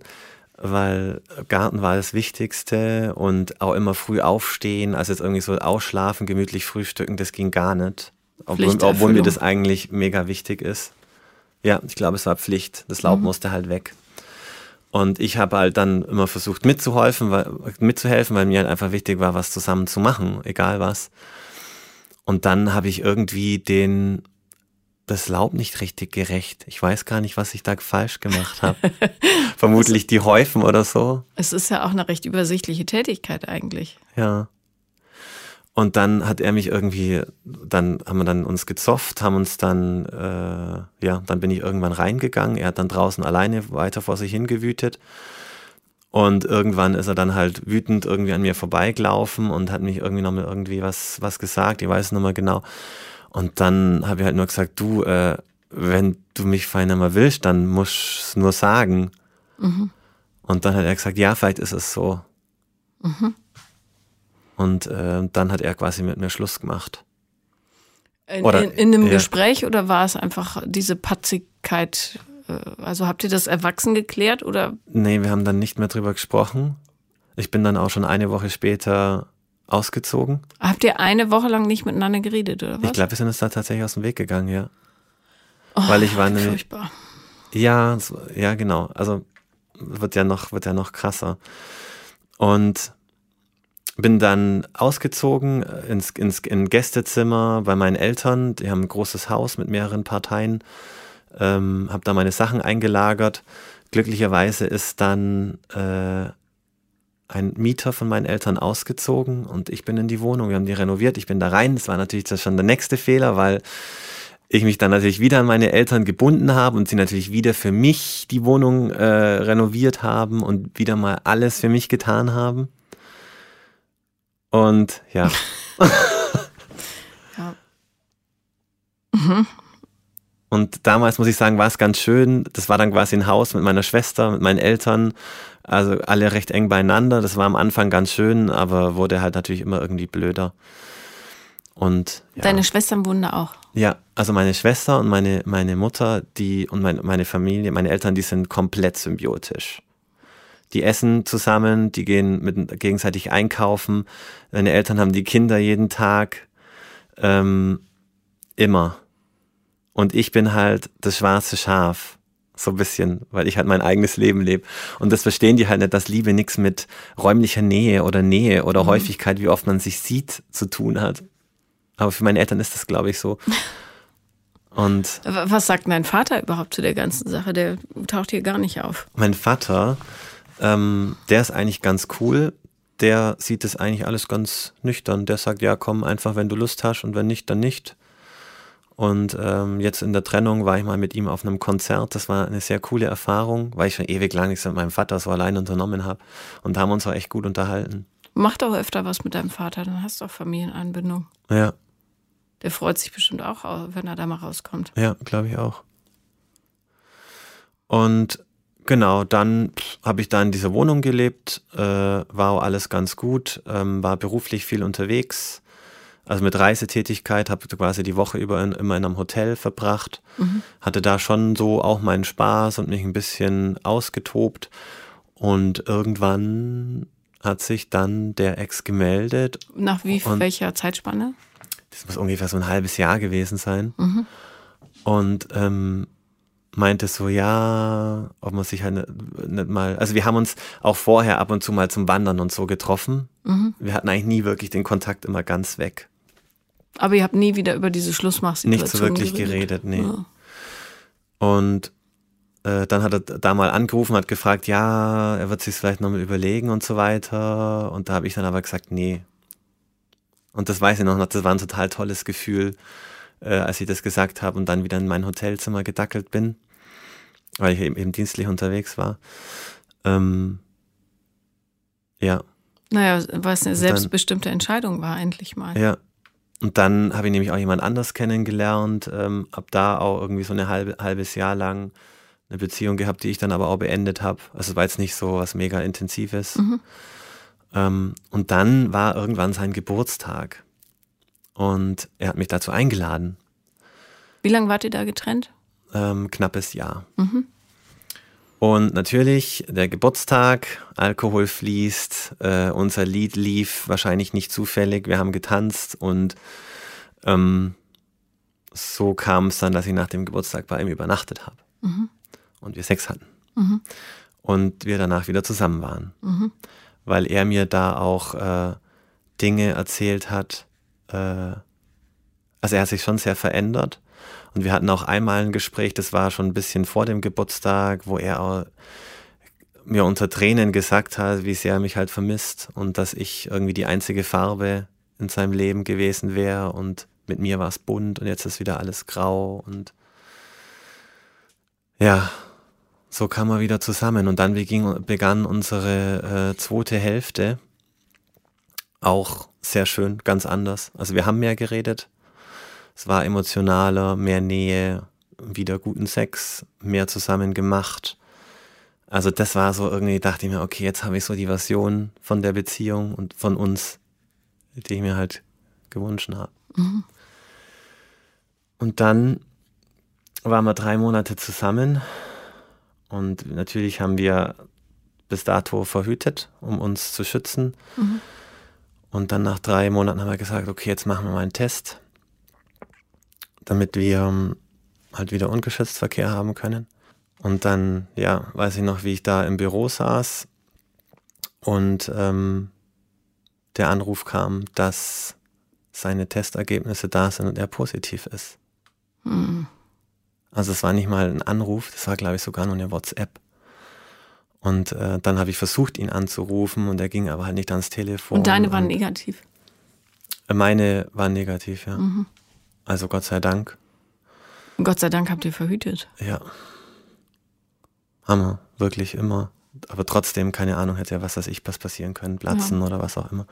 weil Garten war das Wichtigste und auch immer früh aufstehen, also jetzt irgendwie so ausschlafen, gemütlich frühstücken, das ging gar nicht. Obwohl, obwohl mir das eigentlich mega wichtig ist. Ja, ich glaube, es war Pflicht. Das Laub mhm. musste halt weg. Und ich habe halt dann immer versucht mitzuhelfen, weil, mitzuhelfen, weil mir halt einfach wichtig war, was zusammen zu machen, egal was. Und dann habe ich irgendwie den das Laub nicht richtig gerecht. Ich weiß gar nicht, was ich da falsch gemacht habe. Vermutlich die Häufen oder so. Es ist ja auch eine recht übersichtliche Tätigkeit eigentlich. Ja. Und dann hat er mich irgendwie, dann haben wir dann uns gezofft, haben uns dann, äh, ja, dann bin ich irgendwann reingegangen. Er hat dann draußen alleine weiter vor sich hingewütet. Und irgendwann ist er dann halt wütend irgendwie an mir vorbeigelaufen und hat mich irgendwie nochmal irgendwie was, was gesagt. Ich weiß es nochmal genau. Und dann habe ich halt nur gesagt, du, äh, wenn du mich feiner mal willst, dann musst du es nur sagen. Mhm. Und dann hat er gesagt, ja, vielleicht ist es so. Mhm. Und äh, dann hat er quasi mit mir Schluss gemacht. In, oder, in, in einem ja. Gespräch oder war es einfach diese Patzigkeit? Äh, also habt ihr das erwachsen geklärt oder? Nee, wir haben dann nicht mehr drüber gesprochen. Ich bin dann auch schon eine Woche später ausgezogen. Habt ihr eine Woche lang nicht miteinander geredet oder was? Ich glaube, wir sind uns da tatsächlich aus dem Weg gegangen, ja. Oh, Weil ich war nämlich. Furchtbar. Ja, ja, genau. Also wird ja noch, wird ja noch krasser. Und bin dann ausgezogen ins, ins in Gästezimmer bei meinen Eltern. Die haben ein großes Haus mit mehreren Parteien. Ähm, habe da meine Sachen eingelagert. Glücklicherweise ist dann äh, ein Mieter von meinen Eltern ausgezogen und ich bin in die Wohnung. Wir haben die renoviert. Ich bin da rein. Das war natürlich das schon der nächste Fehler, weil ich mich dann natürlich wieder an meine Eltern gebunden habe und sie natürlich wieder für mich die Wohnung äh, renoviert haben und wieder mal alles für mich getan haben. Und ja. ja. Mhm. Und damals muss ich sagen, war es ganz schön. Das war dann quasi ein Haus mit meiner Schwester, mit meinen Eltern. Also alle recht eng beieinander. Das war am Anfang ganz schön, aber wurde halt natürlich immer irgendwie blöder. Und ja. deine Schwestern wohnen da auch? Ja, also meine Schwester und meine, meine Mutter, die und meine, meine Familie, meine Eltern, die sind komplett symbiotisch die essen zusammen, die gehen mit, gegenseitig einkaufen. Meine Eltern haben die Kinder jeden Tag. Ähm, immer. Und ich bin halt das schwarze Schaf. So ein bisschen, weil ich halt mein eigenes Leben lebe. Und das verstehen die halt nicht, dass Liebe nichts mit räumlicher Nähe oder Nähe oder mhm. Häufigkeit, wie oft man sich sieht, zu tun hat. Aber für meine Eltern ist das, glaube ich, so. Und Was sagt dein Vater überhaupt zu der ganzen Sache? Der taucht hier gar nicht auf. Mein Vater ähm, der ist eigentlich ganz cool. Der sieht es eigentlich alles ganz nüchtern. Der sagt, ja, komm einfach, wenn du Lust hast und wenn nicht, dann nicht. Und ähm, jetzt in der Trennung war ich mal mit ihm auf einem Konzert. Das war eine sehr coole Erfahrung, weil ich schon ewig lang nichts mit meinem Vater so allein unternommen habe. Und da haben wir uns auch echt gut unterhalten. Mach doch öfter was mit deinem Vater, dann hast du auch Familienanbindung. Ja. Der freut sich bestimmt auch, wenn er da mal rauskommt. Ja, glaube ich auch. Und Genau, dann habe ich da in dieser Wohnung gelebt, äh, war alles ganz gut, ähm, war beruflich viel unterwegs, also mit Reisetätigkeit, habe quasi die Woche über in, immer in einem Hotel verbracht, mhm. hatte da schon so auch meinen Spaß und mich ein bisschen ausgetobt und irgendwann hat sich dann der Ex gemeldet. Nach wie welcher Zeitspanne? Das muss ungefähr so ein halbes Jahr gewesen sein. Mhm. Und ähm, meinte so, ja, ob man sich halt nicht, mal, also wir haben uns auch vorher ab und zu mal zum Wandern und so getroffen. Mhm. Wir hatten eigentlich nie wirklich den Kontakt immer ganz weg. Aber ihr habt nie wieder über diese Schlussmachsituation Nicht so wirklich geredet, geredet nee. Ja. Und äh, dann hat er da mal angerufen, hat gefragt, ja, er wird sich vielleicht nochmal überlegen und so weiter. Und da habe ich dann aber gesagt, nee. Und das weiß ich noch, das war ein total tolles Gefühl, äh, als ich das gesagt habe und dann wieder in mein Hotelzimmer gedackelt bin weil ich eben, eben dienstlich unterwegs war. Ähm, ja. Naja, weil es eine selbstbestimmte Entscheidung war, endlich mal. Ja. Und dann habe ich nämlich auch jemand anders kennengelernt, ähm, ab da auch irgendwie so ein halbe, halbes Jahr lang eine Beziehung gehabt, die ich dann aber auch beendet habe. Also es war jetzt nicht so was mega Intensives. Mhm. Ähm, und dann war irgendwann sein Geburtstag. Und er hat mich dazu eingeladen. Wie lange wart ihr da getrennt? ähm, knappes Jahr. Mhm. Und natürlich der Geburtstag, Alkohol fließt, äh, unser Lied lief wahrscheinlich nicht zufällig, wir haben getanzt und ähm, so kam es dann, dass ich nach dem Geburtstag bei ihm übernachtet habe mhm. und wir Sex hatten. Mhm. Und wir danach wieder zusammen waren. Mhm. Weil er mir da auch äh, Dinge erzählt hat. Äh, also er hat sich schon sehr verändert und wir hatten auch einmal ein Gespräch, das war schon ein bisschen vor dem Geburtstag, wo er mir unter Tränen gesagt hat, wie sehr er mich halt vermisst und dass ich irgendwie die einzige Farbe in seinem Leben gewesen wäre und mit mir war es bunt und jetzt ist wieder alles grau und ja, so kam er wieder zusammen und dann begann unsere äh, zweite Hälfte auch sehr schön, ganz anders. Also wir haben mehr geredet, es war emotionaler, mehr Nähe, wieder guten Sex, mehr zusammen gemacht. Also das war so irgendwie, dachte ich mir, okay, jetzt habe ich so die Version von der Beziehung und von uns, die ich mir halt gewünscht habe. Mhm. Und dann waren wir drei Monate zusammen und natürlich haben wir bis dato verhütet, um uns zu schützen. Mhm. Und dann nach drei Monaten haben wir gesagt, okay, jetzt machen wir mal einen Test, damit wir ähm, halt wieder ungeschützt Verkehr haben können. Und dann, ja, weiß ich noch, wie ich da im Büro saß und ähm, der Anruf kam, dass seine Testergebnisse da sind und er positiv ist. Mhm. Also es war nicht mal ein Anruf, das war glaube ich sogar nur eine WhatsApp. Und äh, dann habe ich versucht, ihn anzurufen und er ging aber halt nicht ans Telefon. Und deine waren negativ? Meine waren negativ, ja. Mhm. Also Gott sei Dank. Gott sei Dank habt ihr verhütet. Ja. Hammer, wirklich immer. Aber trotzdem, keine Ahnung, hätte ja was weiß ich, was passieren können, platzen ja. oder was auch immer.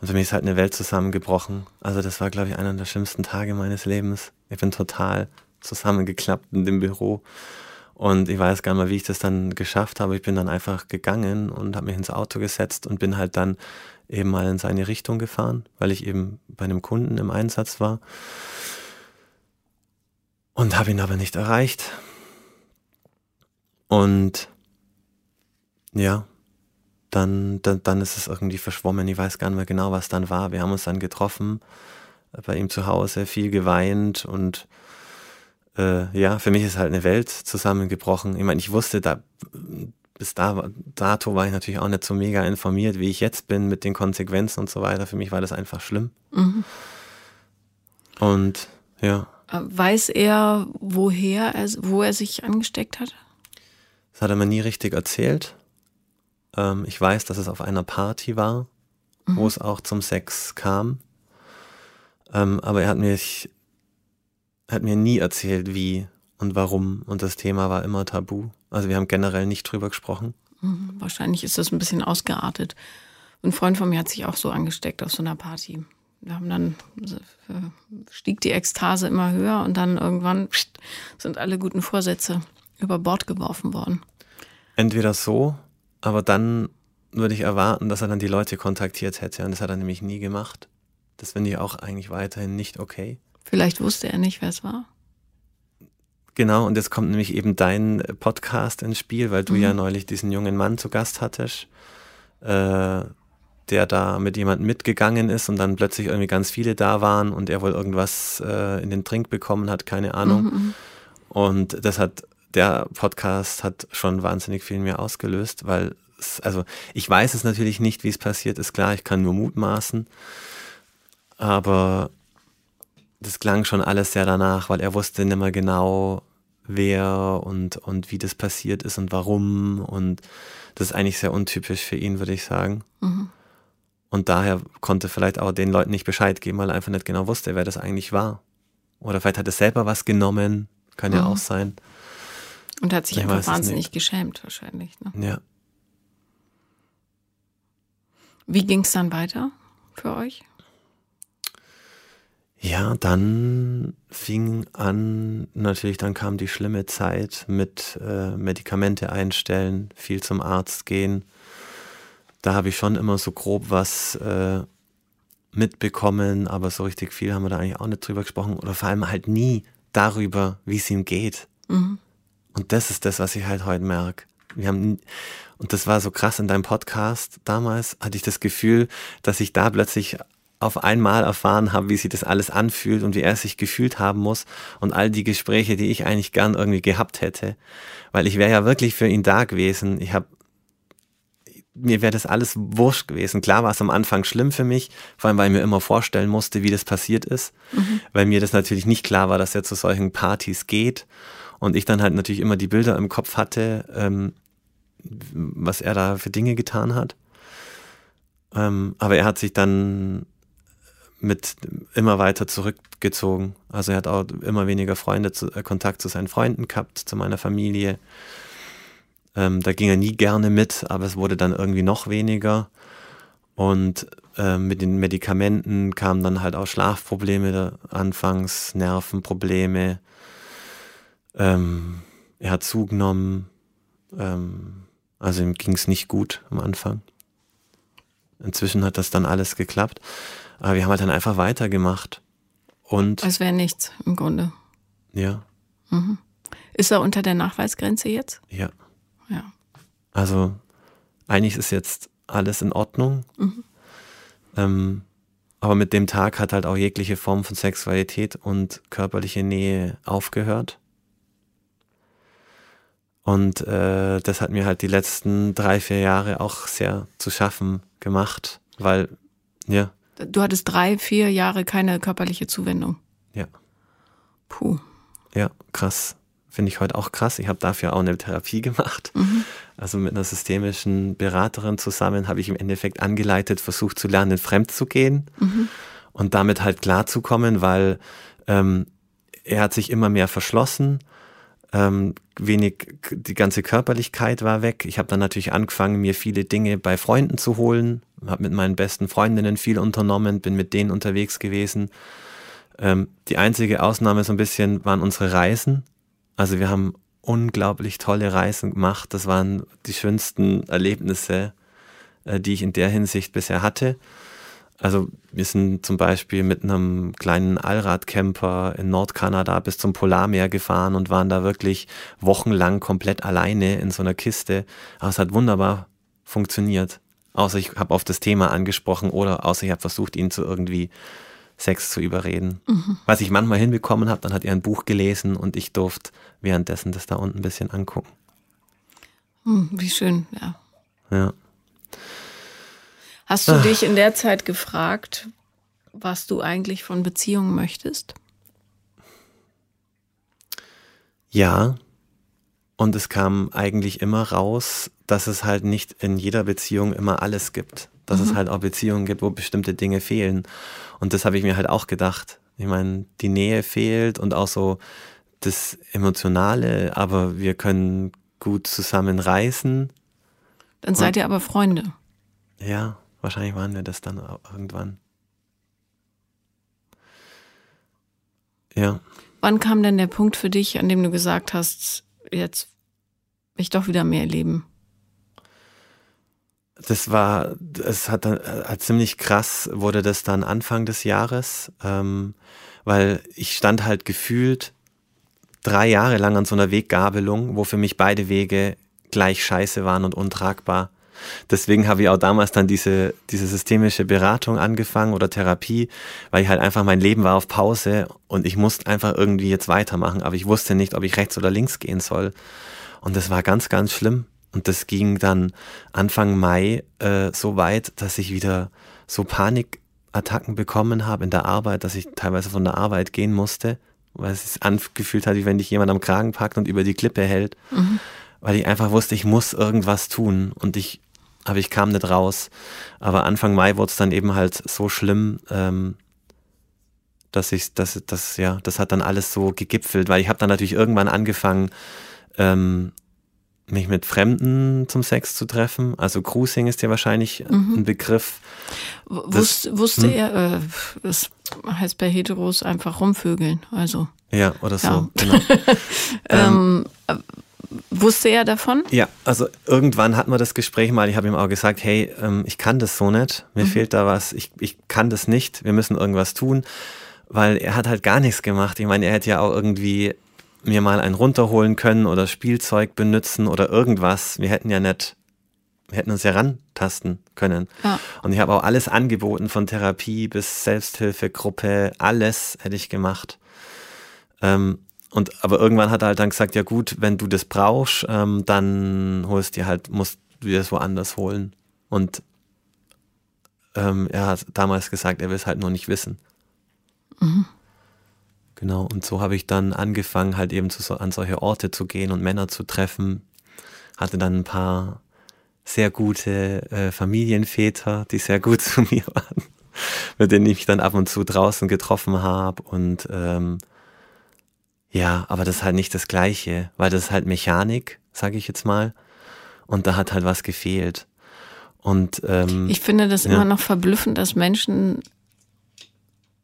Und für mich ist halt eine Welt zusammengebrochen. Also das war, glaube ich, einer der schlimmsten Tage meines Lebens. Ich bin total zusammengeklappt in dem Büro. Und ich weiß gar nicht mal, wie ich das dann geschafft habe. Ich bin dann einfach gegangen und habe mich ins Auto gesetzt und bin halt dann eben mal in seine Richtung gefahren, weil ich eben bei einem Kunden im Einsatz war und habe ihn aber nicht erreicht. Und ja, dann, dann, dann ist es irgendwie verschwommen. Ich weiß gar nicht mehr genau, was dann war. Wir haben uns dann getroffen äh, bei ihm zu Hause, viel geweint und äh, ja, für mich ist halt eine Welt zusammengebrochen. Ich meine, ich wusste da, bis da, dato war ich natürlich auch nicht so mega informiert, wie ich jetzt bin mit den Konsequenzen und so weiter. Für mich war das einfach schlimm. Mhm. Und ja. Weiß er, woher er, wo er sich angesteckt hat? Das hat er mir nie richtig erzählt. Ähm, ich weiß, dass es auf einer Party war, mhm. wo es auch zum Sex kam. Ähm, aber er hat mich, hat mir nie erzählt, wie und warum. Und das Thema war immer tabu. Also wir haben generell nicht drüber gesprochen. Mhm. Wahrscheinlich ist das ein bisschen ausgeartet. Ein Freund von mir hat sich auch so angesteckt auf so einer Party wir haben dann stieg die Ekstase immer höher und dann irgendwann sind alle guten Vorsätze über Bord geworfen worden. Entweder so, aber dann würde ich erwarten, dass er dann die Leute kontaktiert hätte und das hat er nämlich nie gemacht. Das finde ich auch eigentlich weiterhin nicht okay. Vielleicht wusste er nicht, wer es war. Genau, und jetzt kommt nämlich eben dein Podcast ins Spiel, weil du mhm. ja neulich diesen jungen Mann zu Gast hattest. Äh, der da mit jemandem mitgegangen ist und dann plötzlich irgendwie ganz viele da waren und er wohl irgendwas äh, in den Trink bekommen hat, keine Ahnung. Mhm. mhm. Und das hat, der Podcast hat schon wahnsinnig viel mehr ausgelöst, weil es, also ich weiß es natürlich nicht, wie es passiert ist, klar, ich kann nur mutmaßen, aber das klang schon alles sehr danach, weil er wusste nicht mehr genau, wer und, und wie das passiert ist und warum und das ist eigentlich sehr untypisch für ihn, würde ich sagen. Mhm. Und daher konnte vielleicht auch den Leuten nicht Bescheid geben, weil er einfach nicht genau wusste, wer das eigentlich war. Oder vielleicht hat er selber was genommen, kann mhm. ja auch sein. Und hat sich ich einfach wahnsinnig geschämt, wahrscheinlich. Ne? Ja. Wie ging es dann weiter für euch? Ja, dann fing an, natürlich, dann kam die schlimme Zeit mit äh, Medikamente einstellen, viel zum Arzt gehen da habe ich schon immer so grob was äh, mitbekommen, aber so richtig viel haben wir da eigentlich auch nicht drüber gesprochen oder vor allem halt nie darüber, wie es ihm geht. Mhm. Und das ist das, was ich halt heute merke. Wir haben, und das war so krass in deinem Podcast damals, hatte ich das Gefühl, dass ich da plötzlich auf einmal erfahren habe, wie sich das alles anfühlt und wie er sich gefühlt haben muss und all die Gespräche, die ich eigentlich gern irgendwie gehabt hätte. Weil ich wäre ja wirklich für ihn da gewesen. Ich habe mir wäre das alles wurscht gewesen. Klar war es am Anfang schlimm für mich, vor allem weil ich mir immer vorstellen musste, wie das passiert ist, mhm. weil mir das natürlich nicht klar war, dass er zu solchen Partys geht und ich dann halt natürlich immer die Bilder im Kopf hatte, ähm, was er da für Dinge getan hat. Ähm, aber er hat sich dann mit immer weiter zurückgezogen. Also er hat auch immer weniger Freunde, zu, äh, Kontakt zu seinen Freunden gehabt, zu meiner Familie. Ähm, da ging er nie gerne mit, aber es wurde dann irgendwie noch weniger. Und äh, mit den Medikamenten kamen dann halt auch Schlafprobleme anfangs, Nervenprobleme. Ähm, er hat zugenommen. Ähm, also ihm ging es nicht gut am Anfang. Inzwischen hat das dann alles geklappt. Aber wir haben halt dann einfach weitergemacht. Und. Als wäre nichts im Grunde. Ja. Mhm. Ist er unter der Nachweisgrenze jetzt? Ja. Ja. Also eigentlich ist jetzt alles in Ordnung. Mhm. Ähm, aber mit dem Tag hat halt auch jegliche Form von Sexualität und körperliche Nähe aufgehört. Und äh, das hat mir halt die letzten drei, vier Jahre auch sehr zu schaffen gemacht, weil, ja. Du hattest drei, vier Jahre keine körperliche Zuwendung. Ja. Puh. Ja, krass. Finde ich heute auch krass. Ich habe dafür auch eine Therapie gemacht. Mhm. Also mit einer systemischen Beraterin zusammen habe ich im Endeffekt angeleitet, versucht zu lernen, fremd zu gehen mhm. und damit halt klarzukommen, weil ähm, er hat sich immer mehr verschlossen ähm, wenig, die ganze Körperlichkeit war weg. Ich habe dann natürlich angefangen, mir viele Dinge bei Freunden zu holen, habe mit meinen besten Freundinnen viel unternommen, bin mit denen unterwegs gewesen. Ähm, die einzige Ausnahme so ein bisschen waren unsere Reisen. Also wir haben unglaublich tolle Reisen gemacht. Das waren die schönsten Erlebnisse, äh, die ich in der Hinsicht bisher hatte. Also wir sind zum Beispiel mit einem kleinen Allradcamper in Nordkanada bis zum Polarmeer gefahren und waren da wirklich wochenlang komplett alleine in so einer Kiste. Aber es hat wunderbar funktioniert. Außer ich habe auf das Thema angesprochen oder außer ich habe versucht, ihn zu irgendwie Sex zu überreden. Mhm. Was ich manchmal hinbekommen habe, dann hat er ein Buch gelesen und ich durfte währenddessen das da unten ein bisschen angucken. Hm, wie schön, ja. Ja. Hast du Ach. dich in der Zeit gefragt, was du eigentlich von Beziehungen möchtest? Ja. Und es kam eigentlich immer raus, dass es halt nicht in jeder Beziehung immer alles gibt. Dass mhm. es halt auch Beziehungen gibt, wo bestimmte Dinge fehlen. Und das habe ich mir halt auch gedacht. Ich meine, die Nähe fehlt und auch so das Emotionale, aber wir können gut zusammen reisen. Dann seid ihr aber Freunde. Ja. Wahrscheinlich waren wir das dann irgendwann. Ja. Wann kam denn der Punkt für dich, an dem du gesagt hast, jetzt will ich doch wieder mehr erleben? Das war, es hat dann äh, ziemlich krass wurde das dann Anfang des Jahres, ähm, weil ich stand halt gefühlt drei Jahre lang an so einer Weggabelung, wo für mich beide Wege gleich scheiße waren und untragbar. Deswegen habe ich auch damals dann diese, diese systemische Beratung angefangen oder Therapie, weil ich halt einfach mein Leben war auf Pause und ich musste einfach irgendwie jetzt weitermachen, aber ich wusste nicht, ob ich rechts oder links gehen soll. Und das war ganz, ganz schlimm. Und das ging dann Anfang Mai äh, so weit, dass ich wieder so Panikattacken bekommen habe in der Arbeit, dass ich teilweise von der Arbeit gehen musste, weil es sich angefühlt hat, wie wenn dich jemand am Kragen packt und über die Klippe hält. Mhm. Weil ich einfach wusste, ich muss irgendwas tun. Und ich aber ich kam nicht raus. Aber Anfang Mai wurde es dann eben halt so schlimm, ähm, dass ich, das, das, ja, das hat dann alles so gegipfelt, weil ich habe dann natürlich irgendwann angefangen, ähm, mich mit Fremden zum Sex zu treffen. Also Cruising ist ja wahrscheinlich mhm. ein Begriff. Wus wusste hm? er, äh, das heißt bei Heteros einfach rumvögeln, also. Ja, oder so, ja. genau. ähm, ähm Wusste er davon? Ja, also irgendwann hatten wir das Gespräch mal. Ich habe ihm auch gesagt, hey, ähm, ich kann das so nicht. Mir mhm. fehlt da was. Ich, ich kann das nicht. Wir müssen irgendwas tun. Weil er hat halt gar nichts gemacht. Ich meine, er hätte ja auch irgendwie mir mal einen runterholen können oder Spielzeug benutzen oder irgendwas. Wir hätten ja nicht, wir hätten uns ja rantasten können. Ja. Und ich habe auch alles angeboten, von Therapie bis Selbsthilfegruppe, alles hätte ich gemacht. Ähm, und aber irgendwann hat er halt dann gesagt, ja gut, wenn du das brauchst, ähm, dann holst dir halt, musst du das woanders holen. Und ähm, er hat damals gesagt, er will es halt nur nicht wissen. Mhm. Genau, und so habe ich dann angefangen, halt eben zu, an solche Orte zu gehen und Männer zu treffen. Hatte dann ein paar sehr gute äh, Familienväter, die sehr gut zu mir waren. mit denen ich mich dann ab und zu draußen getroffen habe und ähm, ja, aber das ist halt nicht das Gleiche, weil das ist halt Mechanik, sage ich jetzt mal. Und da hat halt was gefehlt. Und ähm, ich finde das ja. immer noch verblüffend, dass Menschen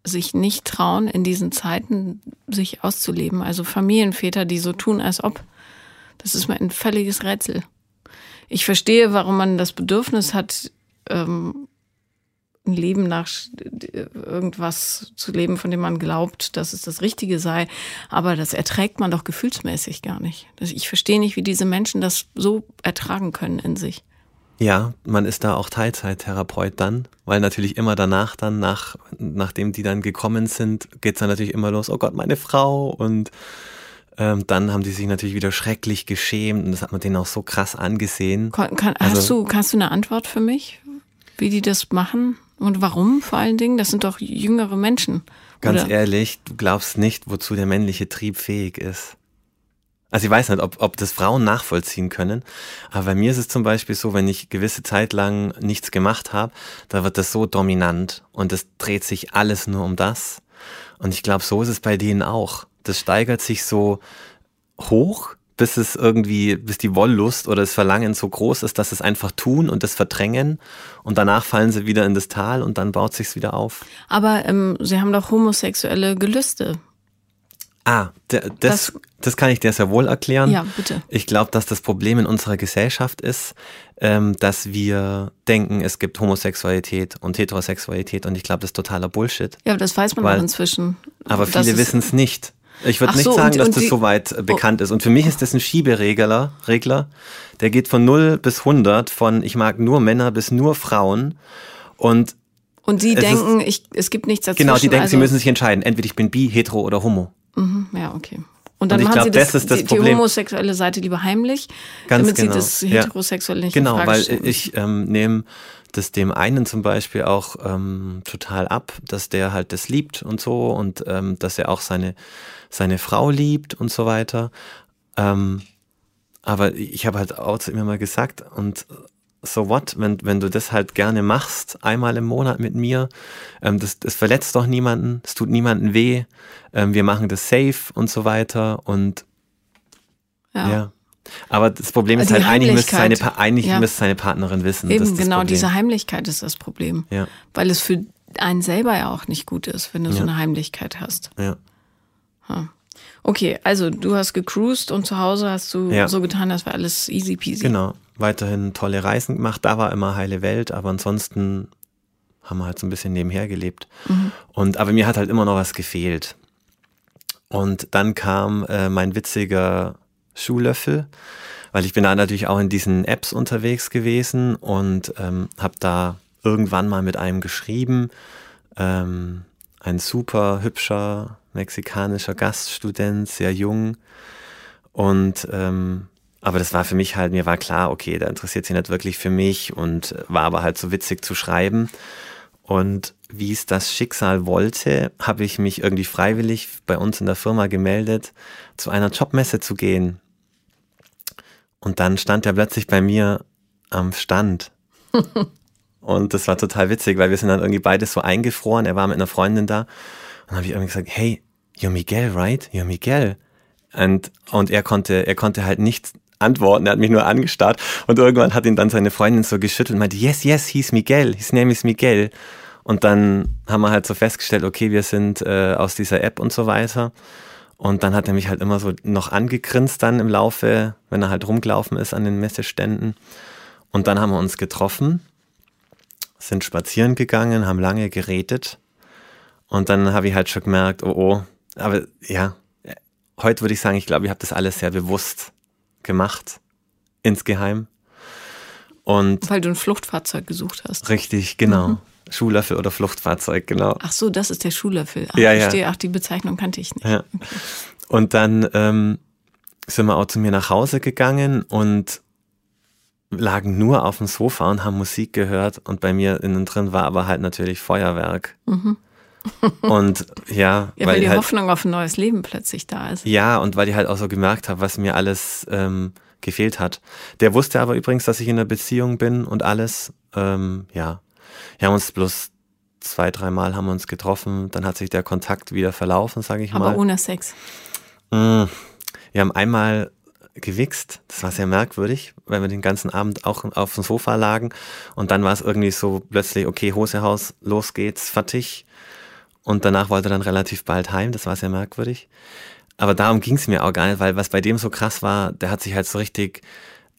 sich nicht trauen, in diesen Zeiten sich auszuleben. Also Familienväter, die so tun, als ob. Das ist mir ein völliges Rätsel. Ich verstehe, warum man das Bedürfnis hat, ähm, ein Leben nach irgendwas zu leben, von dem man glaubt, dass es das Richtige sei. Aber das erträgt man doch gefühlsmäßig gar nicht. Ich verstehe nicht, wie diese Menschen das so ertragen können in sich. Ja, man ist da auch Teilzeittherapeut dann, weil natürlich immer danach dann, nach, nachdem die dann gekommen sind, geht's dann natürlich immer los, oh Gott, meine Frau und ähm, dann haben die sich natürlich wieder schrecklich geschämt und das hat man denen auch so krass angesehen. Kann, kann, also, hast, du, hast du eine Antwort für mich, wie die das machen und warum vor allen Dingen? Das sind doch jüngere Menschen. Ganz oder? ehrlich, du glaubst nicht, wozu der männliche Trieb fähig ist. Also ich weiß nicht, ob, ob das Frauen nachvollziehen können, aber bei mir ist es zum Beispiel so, wenn ich gewisse Zeit lang nichts gemacht habe, da wird das so dominant und es dreht sich alles nur um das. Und ich glaube, so ist es bei denen auch. Das steigert sich so hoch, bis es irgendwie, bis die Wollust oder das Verlangen so groß ist, dass sie es einfach tun und das verdrängen und danach fallen sie wieder in das Tal und dann baut sich's wieder auf. Aber ähm, sie haben doch homosexuelle Gelüste. Ah, das, das, das, kann ich dir sehr wohl erklären. Ja, bitte. Ich glaube, dass das Problem in unserer Gesellschaft ist, ähm, dass wir denken, es gibt Homosexualität und Heterosexualität und ich glaube, das ist totaler Bullshit. Ja, das weiß man weil, auch inzwischen. Aber viele wissen es nicht. Ich würde nicht so, sagen, und, dass und das soweit oh. bekannt ist. Und für mich ist das ein Schieberegler, Regler, der geht von 0 bis 100, von ich mag nur Männer bis nur Frauen. Und und die denken, ist, ich, es gibt nichts dazwischen. Genau, die denken, also, sie müssen sich entscheiden. Entweder ich bin bi, hetero oder homo. Mhm, ja, okay. Und dann und machen glaub, sie das, das die, die, homosexuelle Seite lieber heimlich, Ganz damit genau. sie das heterosexuelle ja. nicht Genau, weil ich ähm, nehme das dem einen zum Beispiel auch ähm, total ab, dass der halt das liebt und so und ähm, dass er auch seine, seine Frau liebt und so weiter. Ähm, aber ich habe halt auch immer gesagt, und so what, wenn, wenn du das halt gerne machst, einmal im Monat mit mir, ähm, das, das verletzt doch niemanden, es tut niemanden weh, ähm, wir machen das safe und so weiter und ja. ja. Aber das Problem ist halt, eigentlich müsste seine, eigentlich ja. müsste seine Partnerin wissen. Eben, genau, Problem. diese Heimlichkeit ist das Problem. Ja. Weil es für einen selber ja auch nicht gut ist, wenn du ja. so eine Heimlichkeit hast. Ja. Okay, also du hast gecruised und zu Hause hast du ja. so getan, das war alles easy peasy. Genau weiterhin tolle Reisen gemacht. Da war immer heile Welt, aber ansonsten haben wir halt so ein bisschen nebenher gelebt. Mhm. Und aber mir hat halt immer noch was gefehlt. Und dann kam äh, mein witziger Schuhlöffel, weil ich bin da natürlich auch in diesen Apps unterwegs gewesen und ähm, habe da irgendwann mal mit einem geschrieben. Ähm, ein super hübscher mexikanischer Gaststudent, sehr jung. Und ähm, aber das war für mich halt, mir war klar, okay, da interessiert sich nicht wirklich für mich und war aber halt so witzig zu schreiben. Und wie es das Schicksal wollte, habe ich mich irgendwie freiwillig bei uns in der Firma gemeldet, zu einer Jobmesse zu gehen. Und dann stand er plötzlich bei mir am Stand. und das war total witzig, weil wir sind dann irgendwie beide so eingefroren. Er war mit einer Freundin da. Und habe ich irgendwie gesagt, hey, you're Miguel, right? You're Miguel. Und, und er konnte, er konnte halt nicht antworten. Er hat mich nur angestarrt und irgendwann hat ihn dann seine Freundin so geschüttelt und meinte, yes, yes, he's Miguel, his name is Miguel. Und dann haben wir halt so festgestellt, okay, wir sind äh, aus dieser App und so weiter. Und dann hat er mich halt immer so noch angegrinst dann im Laufe, wenn er halt rumgelaufen ist an den Messeständen. Und dann haben wir uns getroffen, sind spazieren gegangen, haben lange geredet. Und dann habe ich halt schon gemerkt, oh oh, aber ja, heute würde ich sagen, ich glaube, ich habe das alles sehr bewusst gemacht, insgeheim. Und Weil du ein Fluchtfahrzeug gesucht hast. Richtig, genau. Mhm. Schuhlöffel oder Fluchtfahrzeug, genau. Ach so, das ist der Schuhlöffel. Ach, ja, ja. Verstehe. Ach, die Bezeichnung kannte ich nicht. Ja. Okay. Und dann ähm, sind wir auch zu mir nach Hause gegangen und lagen nur auf dem Sofa und haben Musik gehört und bei mir innen drin war aber halt natürlich Feuerwerk. Mhm. Und ja, ja weil, weil die halt, Hoffnung auf ein neues Leben plötzlich da ist. Ja, und weil ich halt auch so gemerkt habe, was mir alles ähm, gefehlt hat. Der wusste aber übrigens, dass ich in einer Beziehung bin und alles. Ähm, ja, wir haben uns bloß zwei, dreimal haben wir uns getroffen. Dann hat sich der Kontakt wieder verlaufen, sage ich Aber mal. Aber ohne Sex. Mm, wir haben einmal gewichst. Das war sehr merkwürdig, weil wir den ganzen Abend auch auf dem Sofa lagen. Und dann war es irgendwie so plötzlich, okay, Hose Haus, los geht's, fertig. Und danach wollte er dann relativ bald heim. Das war sehr merkwürdig. Aber darum ging es mir auch gar nicht, weil was bei dem so krass war, der hat sich halt so richtig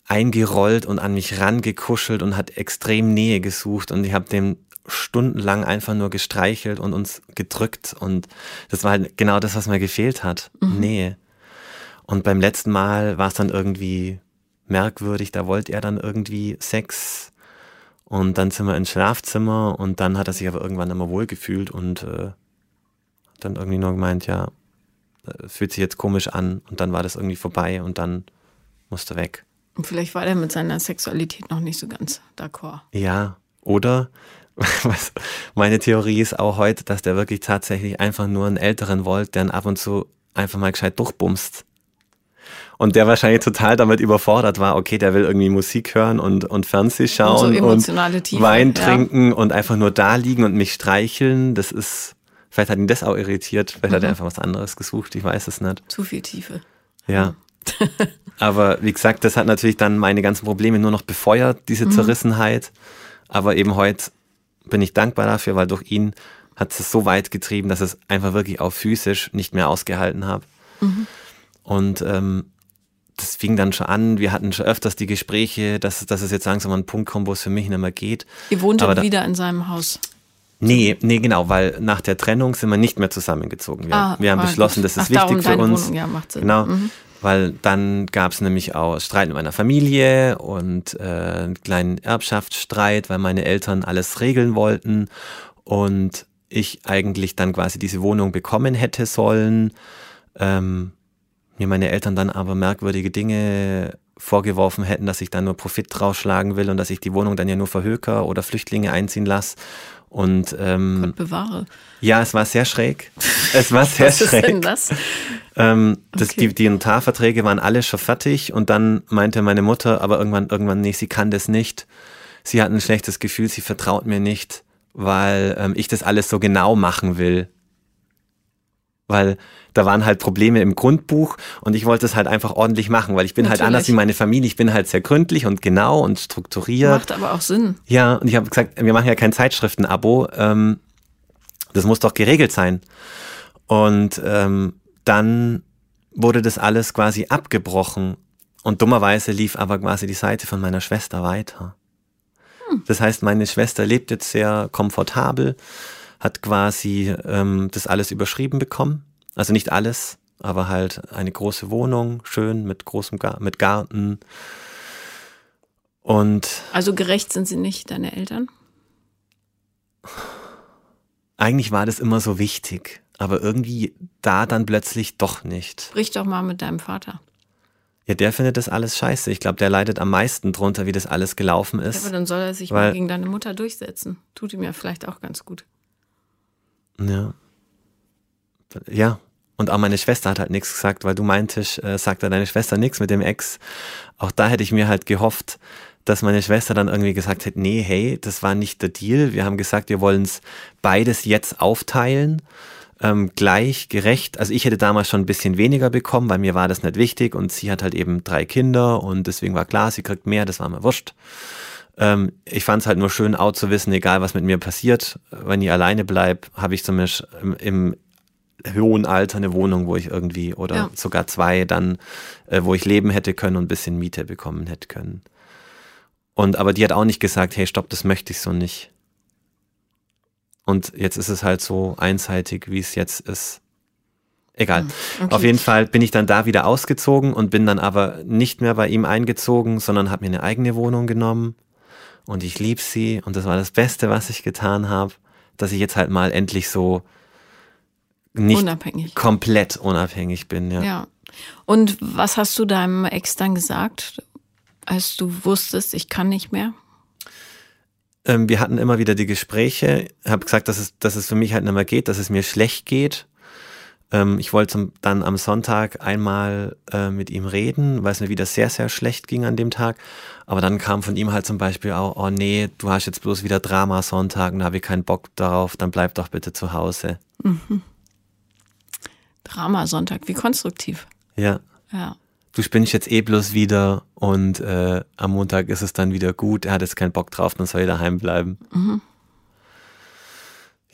eingerollt und an mich rangekuschelt und hat extrem Nähe gesucht. Und ich habe dem stundenlang einfach nur gestreichelt und uns gedrückt. Und das war halt genau das, was mir gefehlt hat. Mhm. Nähe. Und beim letzten Mal war es dann irgendwie merkwürdig, da wollte er dann irgendwie Sex. Und dann sind wir ins Schlafzimmer und dann hat er sich aber irgendwann immer wohlgefühlt und äh, dann irgendwie nur gemeint, ja, fühlt sich jetzt komisch an und dann war das irgendwie vorbei und dann musste weg. Und vielleicht war er mit seiner Sexualität noch nicht so ganz d'accord. Ja, oder was, meine Theorie ist auch heute, dass der wirklich tatsächlich einfach nur einen Älteren wollte, der ihn ab und zu einfach mal gescheit durchbumst. Und der wahrscheinlich total damit überfordert war, okay, der will irgendwie Musik hören und, und Fernseh schauen und, so und Tiefe, Wein ja. trinken und einfach nur da liegen und mich streicheln. Das ist, vielleicht hat ihn das auch irritiert, vielleicht mhm. hat er mhm. einfach was anderes gesucht, ich weiß es nicht. Zu viel Tiefe. Ja. Aber wie gesagt, das hat natürlich dann meine ganzen Probleme nur noch befeuert, diese mhm. Zerrissenheit. Aber eben heute bin ich dankbar dafür, weil durch ihn hat es so weit getrieben, dass es einfach wirklich auch physisch nicht mehr ausgehalten habe. Mhm. Und ähm, das fing dann schon an. Wir hatten schon öfters die Gespräche, dass, dass es jetzt langsam an einen Punkt kommt, wo es für mich nicht mehr geht. Ihr wohntet da, wieder in seinem Haus? Nee, nee, genau, weil nach der Trennung sind wir nicht mehr zusammengezogen. Wir, ah, wir haben beschlossen, gut. das ist Ach, wichtig für uns. Wohnung, ja, macht Sinn. Genau. Mhm. Weil dann gab es nämlich auch Streit in meiner Familie und äh, einen kleinen Erbschaftsstreit, weil meine Eltern alles regeln wollten und ich eigentlich dann quasi diese Wohnung bekommen hätte sollen. Ähm, mir meine Eltern dann aber merkwürdige Dinge vorgeworfen hätten, dass ich dann nur Profit draus schlagen will und dass ich die Wohnung dann ja nur für Höker oder Flüchtlinge einziehen lasse. Und ähm, Gott bewahre. Ja, es war sehr schräg. Es war sehr Was schräg. Was ist denn das? Ähm, das okay. die, die Notarverträge waren alle schon fertig und dann meinte meine Mutter, aber irgendwann, irgendwann, nee, sie kann das nicht. Sie hat ein schlechtes Gefühl, sie vertraut mir nicht, weil ähm, ich das alles so genau machen will weil da waren halt Probleme im Grundbuch und ich wollte es halt einfach ordentlich machen, weil ich bin halt Natürlich. halt anders wie meine Familie. Ich bin halt sehr gründlich und genau und strukturiert. Macht aber auch Sinn. Ja, und ich habe gesagt, wir machen ja kein Zeitschriften-Abo. Ähm, das muss doch geregelt sein. Und ähm, dann wurde das alles quasi abgebrochen. Und dummerweise lief aber quasi die Seite von meiner Schwester weiter. Hm. Das heißt, meine Schwester lebt jetzt sehr komfortabel hat quasi ähm, das alles überschrieben bekommen. Also nicht alles, aber halt eine große Wohnung, schön mit großem Gar mit Garten. Und also gerecht sind sie nicht, deine Eltern? Eigentlich war das immer so wichtig, aber irgendwie da dann plötzlich doch nicht. Sprich doch mal mit deinem Vater. Ja, der findet das alles scheiße. Ich glaube, der leidet am meisten drunter, wie das alles gelaufen ist. Ja, aber dann soll er sich mal gegen deine Mutter durchsetzen. Tut ihm ja vielleicht auch ganz gut. Ja. Ja. Und auch meine Schwester hat halt nichts gesagt, weil du meintest, äh, sagt deine Schwester nichts mit dem Ex. Auch da hätte ich mir halt gehofft, dass meine Schwester dann irgendwie gesagt hätte, nee, hey, das war nicht der Deal. Wir haben gesagt, wir wollen es beides jetzt aufteilen, ähm, gleich, gerecht. Also ich hätte damals schon ein bisschen weniger bekommen, weil mir war das nicht wichtig und sie hat halt eben drei Kinder und deswegen war klar, sie kriegt mehr, das war mir wurscht. Ähm, ich fand es halt nur schön, auch zu wissen, egal was mit mir passiert, wenn ich alleine bleibe, habe ich zumindest im, im, hohen Alter eine Wohnung, wo ich irgendwie oder ja. sogar zwei dann, äh, wo ich leben hätte können und ein bisschen Miete bekommen hätte können. Und aber die hat auch nicht gesagt, hey, stopp, das möchte ich so nicht. Und jetzt ist es halt so einseitig, wie es jetzt ist. Egal. Okay. Auf jeden Fall bin ich dann da wieder ausgezogen und bin dann aber nicht mehr bei ihm eingezogen, sondern habe mir eine eigene Wohnung genommen und ich liebe sie und das war das Beste, was ich getan habe, dass ich jetzt halt mal endlich so nicht unabhängig. komplett unabhängig bin. Ja. ja. Und was hast du deinem Ex dann gesagt, als du wusstest, ich kann nicht mehr? Ähm, wir hatten immer wieder die Gespräche, habe gesagt, dass es, dass es für mich halt nicht mehr geht, dass es mir schlecht geht. Ähm, ich wollte dann am Sonntag einmal äh, mit ihm reden, weil es mir wieder sehr, sehr schlecht ging an dem Tag. Aber dann kam von ihm halt zum Beispiel auch, oh nee, du hast jetzt bloß wieder Drama-Sonntag und da habe ich keinen Bock darauf, dann bleib doch bitte zu Hause. Mhm. Drama-Sonntag, wie konstruktiv. Ja. Ja. Du spinnst jetzt eh bloß wieder und äh, am Montag ist es dann wieder gut, er hat jetzt keinen Bock drauf, dann soll er daheim bleiben. Mhm.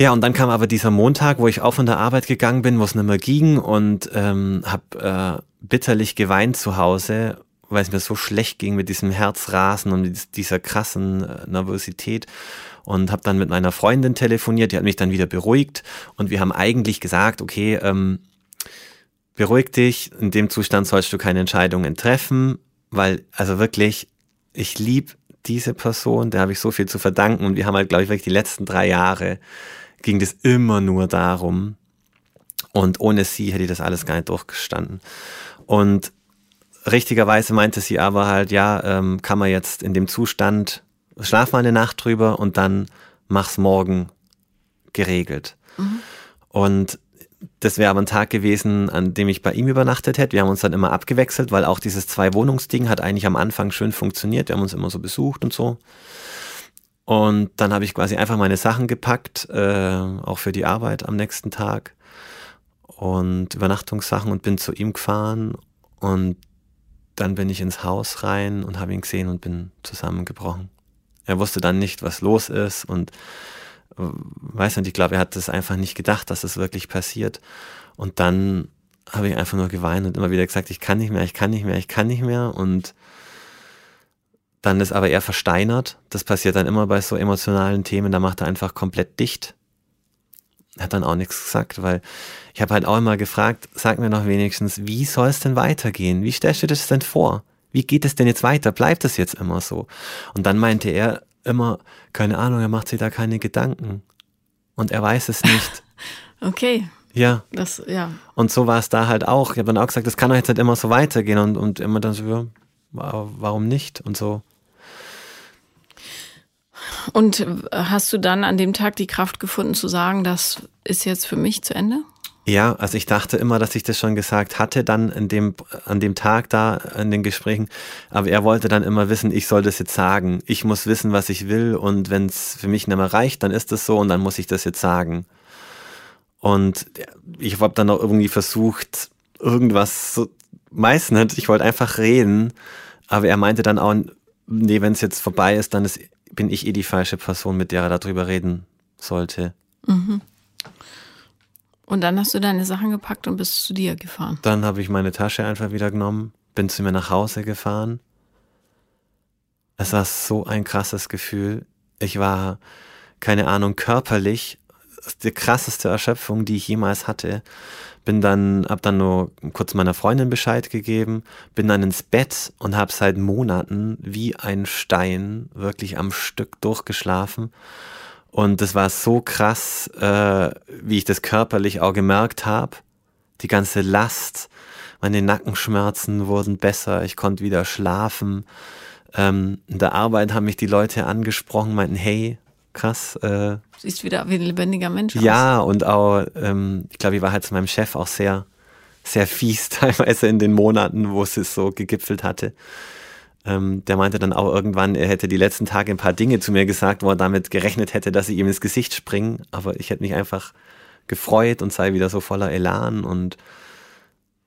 Ja, und dann kam aber dieser Montag, wo ich auch von der Arbeit gegangen bin, wo es nicht mehr ging und ähm, habe äh, bitterlich geweint zu Hause, weil es mir so schlecht ging mit diesem Herzrasen und dieser krassen äh, Nervosität und habe dann mit meiner Freundin telefoniert, die hat mich dann wieder beruhigt und wir haben eigentlich gesagt, okay, ähm, beruhig dich, in dem Zustand sollst du keine Entscheidungen treffen, weil also wirklich, ich liebe diese Person, der habe ich so viel zu verdanken und wir haben halt, glaube ich, wirklich die letzten drei Jahre ging das immer nur darum. Und ohne sie hätte ich das alles gar nicht durchgestanden. Und richtigerweise meinte sie aber halt, ja, ähm, kann man jetzt in dem Zustand, schlaf mal eine Nacht drüber und dann mach's morgen geregelt. Mhm. Und das wäre aber ein Tag gewesen, an dem ich bei ihm übernachtet hätte. Wir haben uns dann immer abgewechselt, weil auch dieses Zwei-Wohnungsding hat eigentlich am Anfang schön funktioniert. Wir haben uns immer so besucht und so. Und dann habe ich quasi einfach meine Sachen gepackt, äh, auch für die Arbeit am nächsten Tag und Übernachtungssachen und bin zu ihm gefahren und dann bin ich ins Haus rein und habe ihn gesehen und bin zusammengebrochen. Er wusste dann nicht, was los ist und äh, weiß nicht, ich glaube, er hat das einfach nicht gedacht, dass es das wirklich passiert. Und dann habe ich einfach nur geweint und immer wieder gesagt, ich kann nicht mehr, ich kann nicht mehr, ich kann nicht mehr und dann ist aber er versteinert. Das passiert dann immer bei so emotionalen Themen. Da macht er einfach komplett dicht. Hat dann auch nichts gesagt, weil ich habe halt auch immer gefragt, sag mir noch wenigstens, wie soll es denn weitergehen? Wie stellst du dir das denn vor? Wie geht es denn jetzt weiter? Bleibt es jetzt immer so? Und dann meinte er immer, keine Ahnung, er macht sich da keine Gedanken. Und er weiß es nicht. okay. Ja. Das, ja. Und so war es da halt auch. Ich habe dann auch gesagt, das kann doch jetzt nicht immer so weitergehen. Und, und immer dann so, warum nicht? Und so. Und hast du dann an dem Tag die Kraft gefunden zu sagen, das ist jetzt für mich zu Ende? Ja, also ich dachte immer, dass ich das schon gesagt hatte, dann in dem, an dem Tag da in den Gesprächen. Aber er wollte dann immer wissen, ich soll das jetzt sagen. Ich muss wissen, was ich will. Und wenn es für mich nicht mehr reicht, dann ist das so und dann muss ich das jetzt sagen. Und ich habe dann auch irgendwie versucht, irgendwas so, meist nicht, ich wollte einfach reden. Aber er meinte dann auch, nee, wenn es jetzt vorbei ist, dann ist bin ich eh die falsche Person, mit der er darüber reden sollte. Mhm. Und dann hast du deine Sachen gepackt und bist zu dir gefahren. Dann habe ich meine Tasche einfach wieder genommen, bin zu mir nach Hause gefahren. Es war so ein krasses Gefühl. Ich war, keine Ahnung, körperlich die krasseste Erschöpfung, die ich jemals hatte. Bin dann, hab dann nur kurz meiner Freundin Bescheid gegeben, bin dann ins Bett und habe seit Monaten wie ein Stein wirklich am Stück durchgeschlafen. Und das war so krass, äh, wie ich das körperlich auch gemerkt habe. Die ganze Last, meine Nackenschmerzen wurden besser, ich konnte wieder schlafen. Ähm, in der Arbeit haben mich die Leute angesprochen, meinten, hey, krass. Äh, Siehst wieder wie ein lebendiger Mensch aus. Ja, und auch, ähm, ich glaube, ich war halt zu meinem Chef auch sehr, sehr fies teilweise in den Monaten, wo es so gegipfelt hatte. Ähm, der meinte dann auch irgendwann, er hätte die letzten Tage ein paar Dinge zu mir gesagt, wo er damit gerechnet hätte, dass sie ihm ins Gesicht springen. Aber ich hätte mich einfach gefreut und sei wieder so voller Elan und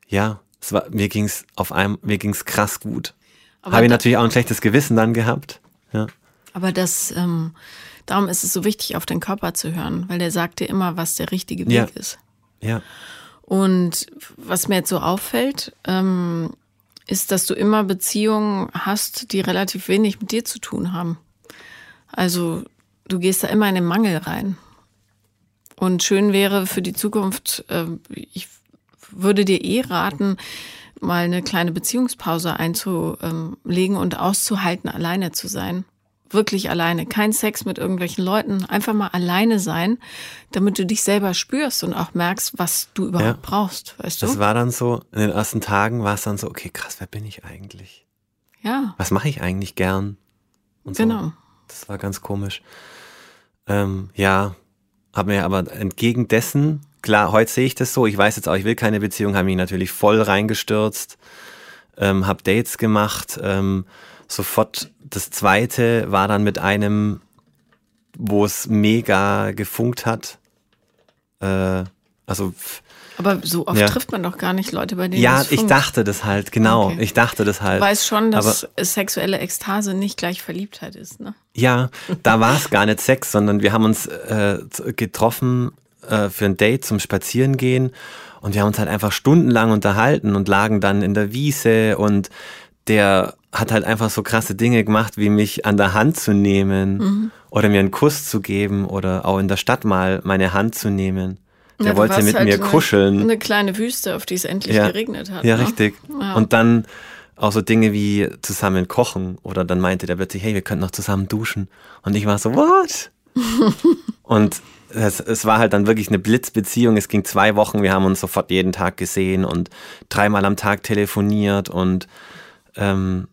ja, es war, mir ging's auf einem, mir ging's krass gut. Habe ich natürlich auch ein schlechtes Gewissen dann gehabt. Ja. Aber das, ähm, Darum ist es so wichtig, auf den Körper zu hören, weil der sagt dir immer, was der richtige Weg ja. ist. Ja. Und was mir jetzt so auffällt, ähm, ist, dass du immer Beziehungen hast, die relativ wenig mit dir zu tun haben. Also du gehst da immer in den Mangel rein. Und schön wäre für die Zukunft, äh, ich würde dir eh raten, mal eine kleine Beziehungspause einzulegen und auszuhalten, alleine zu sein wirklich alleine, kein Sex mit irgendwelchen Leuten, einfach mal alleine sein, damit du dich selber spürst und auch merkst, was du überhaupt ja. brauchst, weißt du? Das war dann so, in den ersten Tagen war es dann so, okay, krass, wer bin ich eigentlich? Ja. Was mache ich eigentlich gern? Und genau. So. Das war ganz komisch. Ähm, ja, habe mir aber entgegen dessen klar, heute sehe ich das so. Ich weiß jetzt auch, ich will keine Beziehung, habe mich natürlich voll reingestürzt, ähm, habe Dates gemacht. Ähm, sofort das zweite war dann mit einem, wo es mega gefunkt hat. Äh, also aber so oft ja. trifft man doch gar nicht Leute, bei denen Ja, ich dachte das halt, genau. Okay. Ich dachte das halt. Du weißt schon, dass Aber, sexuelle Ekstase nicht gleich Verliebtheit ist, ne? Ja, da war es gar nicht Sex, sondern wir haben uns äh, getroffen äh, für ein Date zum Spazierengehen und wir haben uns halt einfach stundenlang unterhalten und lagen dann in der Wiese und der hat halt einfach so krasse Dinge gemacht, wie mich an der Hand zu nehmen mhm. oder mir einen Kuss zu geben oder auch in der Stadt mal meine Hand zu nehmen. Der ja, wollte mit halt mir kuscheln. Eine kleine Wüste, auf die es endlich ja. geregnet hat. Ja, ne? richtig. Ja. Und dann auch so Dinge wie zusammen kochen oder dann meinte der plötzlich, hey, wir könnten noch zusammen duschen. Und ich war so, what? und es, es, war halt dann wirklich eine Blitzbeziehung. Es ging zwei Wochen, wir haben uns sofort jeden Tag gesehen und dreimal am Tag telefoniert und ähm,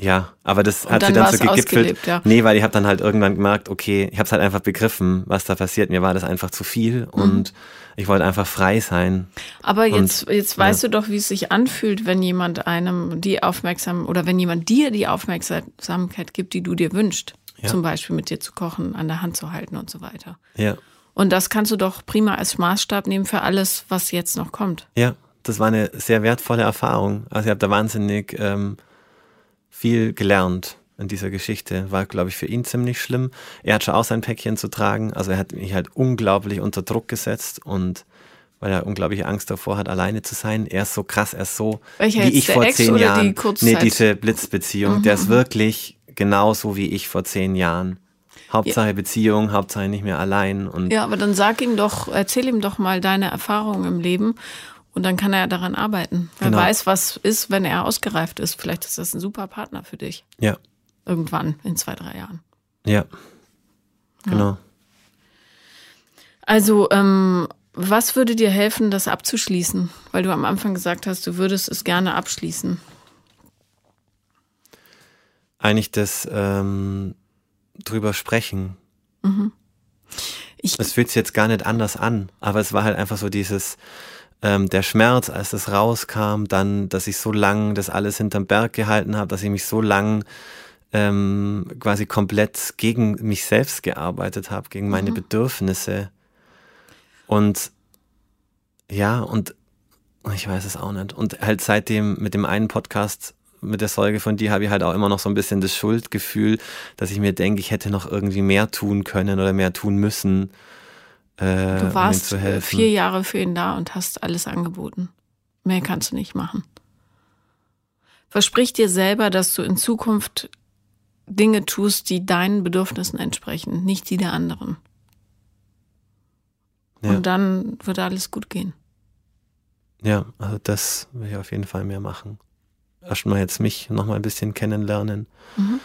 ja, aber das hat sie dann so gegipfelt. Ja. Nee, weil ich habe dann halt irgendwann gemerkt, okay, ich habe es halt einfach begriffen, was da passiert. Mir war das einfach zu viel mhm. und ich wollte einfach frei sein. Aber jetzt, und, jetzt weißt ja. du doch, wie es sich anfühlt, wenn jemand einem die Aufmerksamkeit oder wenn jemand dir die Aufmerksamkeit gibt, die du dir wünschst. Ja. Zum Beispiel mit dir zu kochen, an der Hand zu halten und so weiter. Ja. Und das kannst du doch prima als Maßstab nehmen für alles, was jetzt noch kommt. Ja, das war eine sehr wertvolle Erfahrung. Also ich habe da wahnsinnig ähm, viel gelernt in dieser Geschichte. War, glaube ich, für ihn ziemlich schlimm. Er hat schon auch sein Päckchen zu tragen. Also er hat mich halt unglaublich unter Druck gesetzt und weil er unglaubliche Angst davor hat, alleine zu sein. Er ist so krass, er ist so Welcher wie ich vor Ex zehn Jahren. Die nee, diese Blitzbeziehung. Mhm. Der ist wirklich genauso wie ich vor zehn Jahren. Hauptsache ja. Beziehung, Hauptsache nicht mehr allein. Und ja, aber dann sag ihm doch, erzähl ihm doch mal deine Erfahrungen im Leben und dann kann er daran arbeiten. Wer genau. weiß, was ist, wenn er ausgereift ist. Vielleicht ist das ein super Partner für dich. Ja. Irgendwann in zwei, drei Jahren. Ja. Genau. Ja. Also, ähm, was würde dir helfen, das abzuschließen? Weil du am Anfang gesagt hast, du würdest es gerne abschließen. Eigentlich das ähm, drüber sprechen. Mhm. Es fühlt sich jetzt gar nicht anders an, aber es war halt einfach so dieses, ähm, der Schmerz, als das rauskam, dann, dass ich so lang das alles hinterm Berg gehalten habe, dass ich mich so lang ähm, quasi komplett gegen mich selbst gearbeitet habe, gegen meine mhm. Bedürfnisse. Und ja, und ich weiß es auch nicht. Und halt seitdem mit dem einen Podcast mit der Säuge von dir habe ich halt auch immer noch so ein bisschen das Schuldgefühl, dass ich mir denke, ich hätte noch irgendwie mehr tun können oder mehr tun müssen. Äh, du warst um vier Jahre für ihn da und hast alles angeboten. Mehr kannst du nicht machen. Versprich dir selber, dass du in Zukunft Dinge tust, die deinen Bedürfnissen entsprechen, nicht die der anderen. Ja. Und dann wird alles gut gehen. Ja, also das will ich auf jeden Fall mehr machen. Erstmal jetzt mich nochmal ein bisschen kennenlernen. Mhm.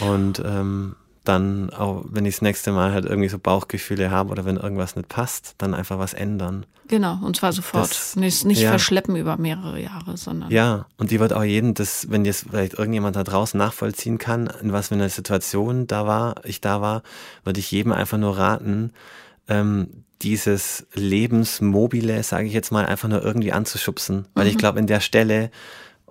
Und ähm, dann auch, wenn ich das nächste Mal halt irgendwie so Bauchgefühle habe oder wenn irgendwas nicht passt, dann einfach was ändern. Genau, und zwar sofort. Das, nicht nicht ja. verschleppen über mehrere Jahre, sondern. Ja, und die wird auch jeden, das, wenn jetzt vielleicht irgendjemand da draußen nachvollziehen kann, in was für einer Situation da war, ich da war, würde ich jedem einfach nur raten, ähm, dieses Lebensmobile, sage ich jetzt mal, einfach nur irgendwie anzuschubsen. Weil mhm. ich glaube, in der Stelle,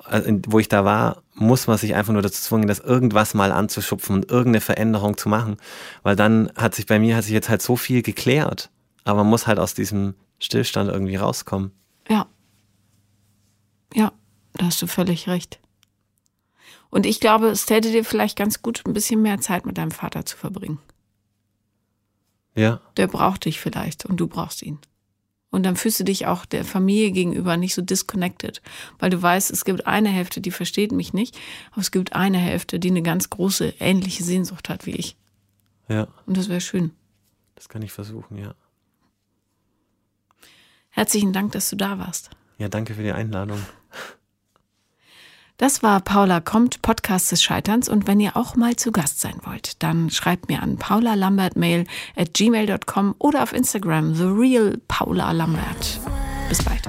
äh, wo ich da war, muss man sich einfach nur dazu zwingen, das irgendwas mal anzuschupfen und irgendeine Veränderung zu machen. Weil dann hat sich bei mir hat sich jetzt halt so viel geklärt. Aber man muss halt aus diesem Stillstand irgendwie rauskommen. Ja. Ja, da hast du völlig recht. Und ich glaube, es täte dir vielleicht ganz gut, ein bisschen mehr Zeit mit deinem Vater zu verbringen. Ja. Der braucht dich vielleicht und du brauchst ihn. Und dann fühlst du dich auch der Familie gegenüber nicht so disconnected, weil du weißt, es gibt eine Hälfte, die versteht mich nicht, aber es gibt eine Hälfte, die eine ganz große, ähnliche Sehnsucht hat wie ich. Ja. Und das wäre schön. Das kann ich versuchen, ja. Herzlichen Dank, dass du da warst. Ja, danke für die Einladung. Das war Paula kommt, Podcast des Scheiterns. Und wenn ihr auch mal zu Gast sein wollt, dann schreibt mir an paulalambertmail at gmail.com oder auf Instagram, The Real Paula Lambert. Bis bald.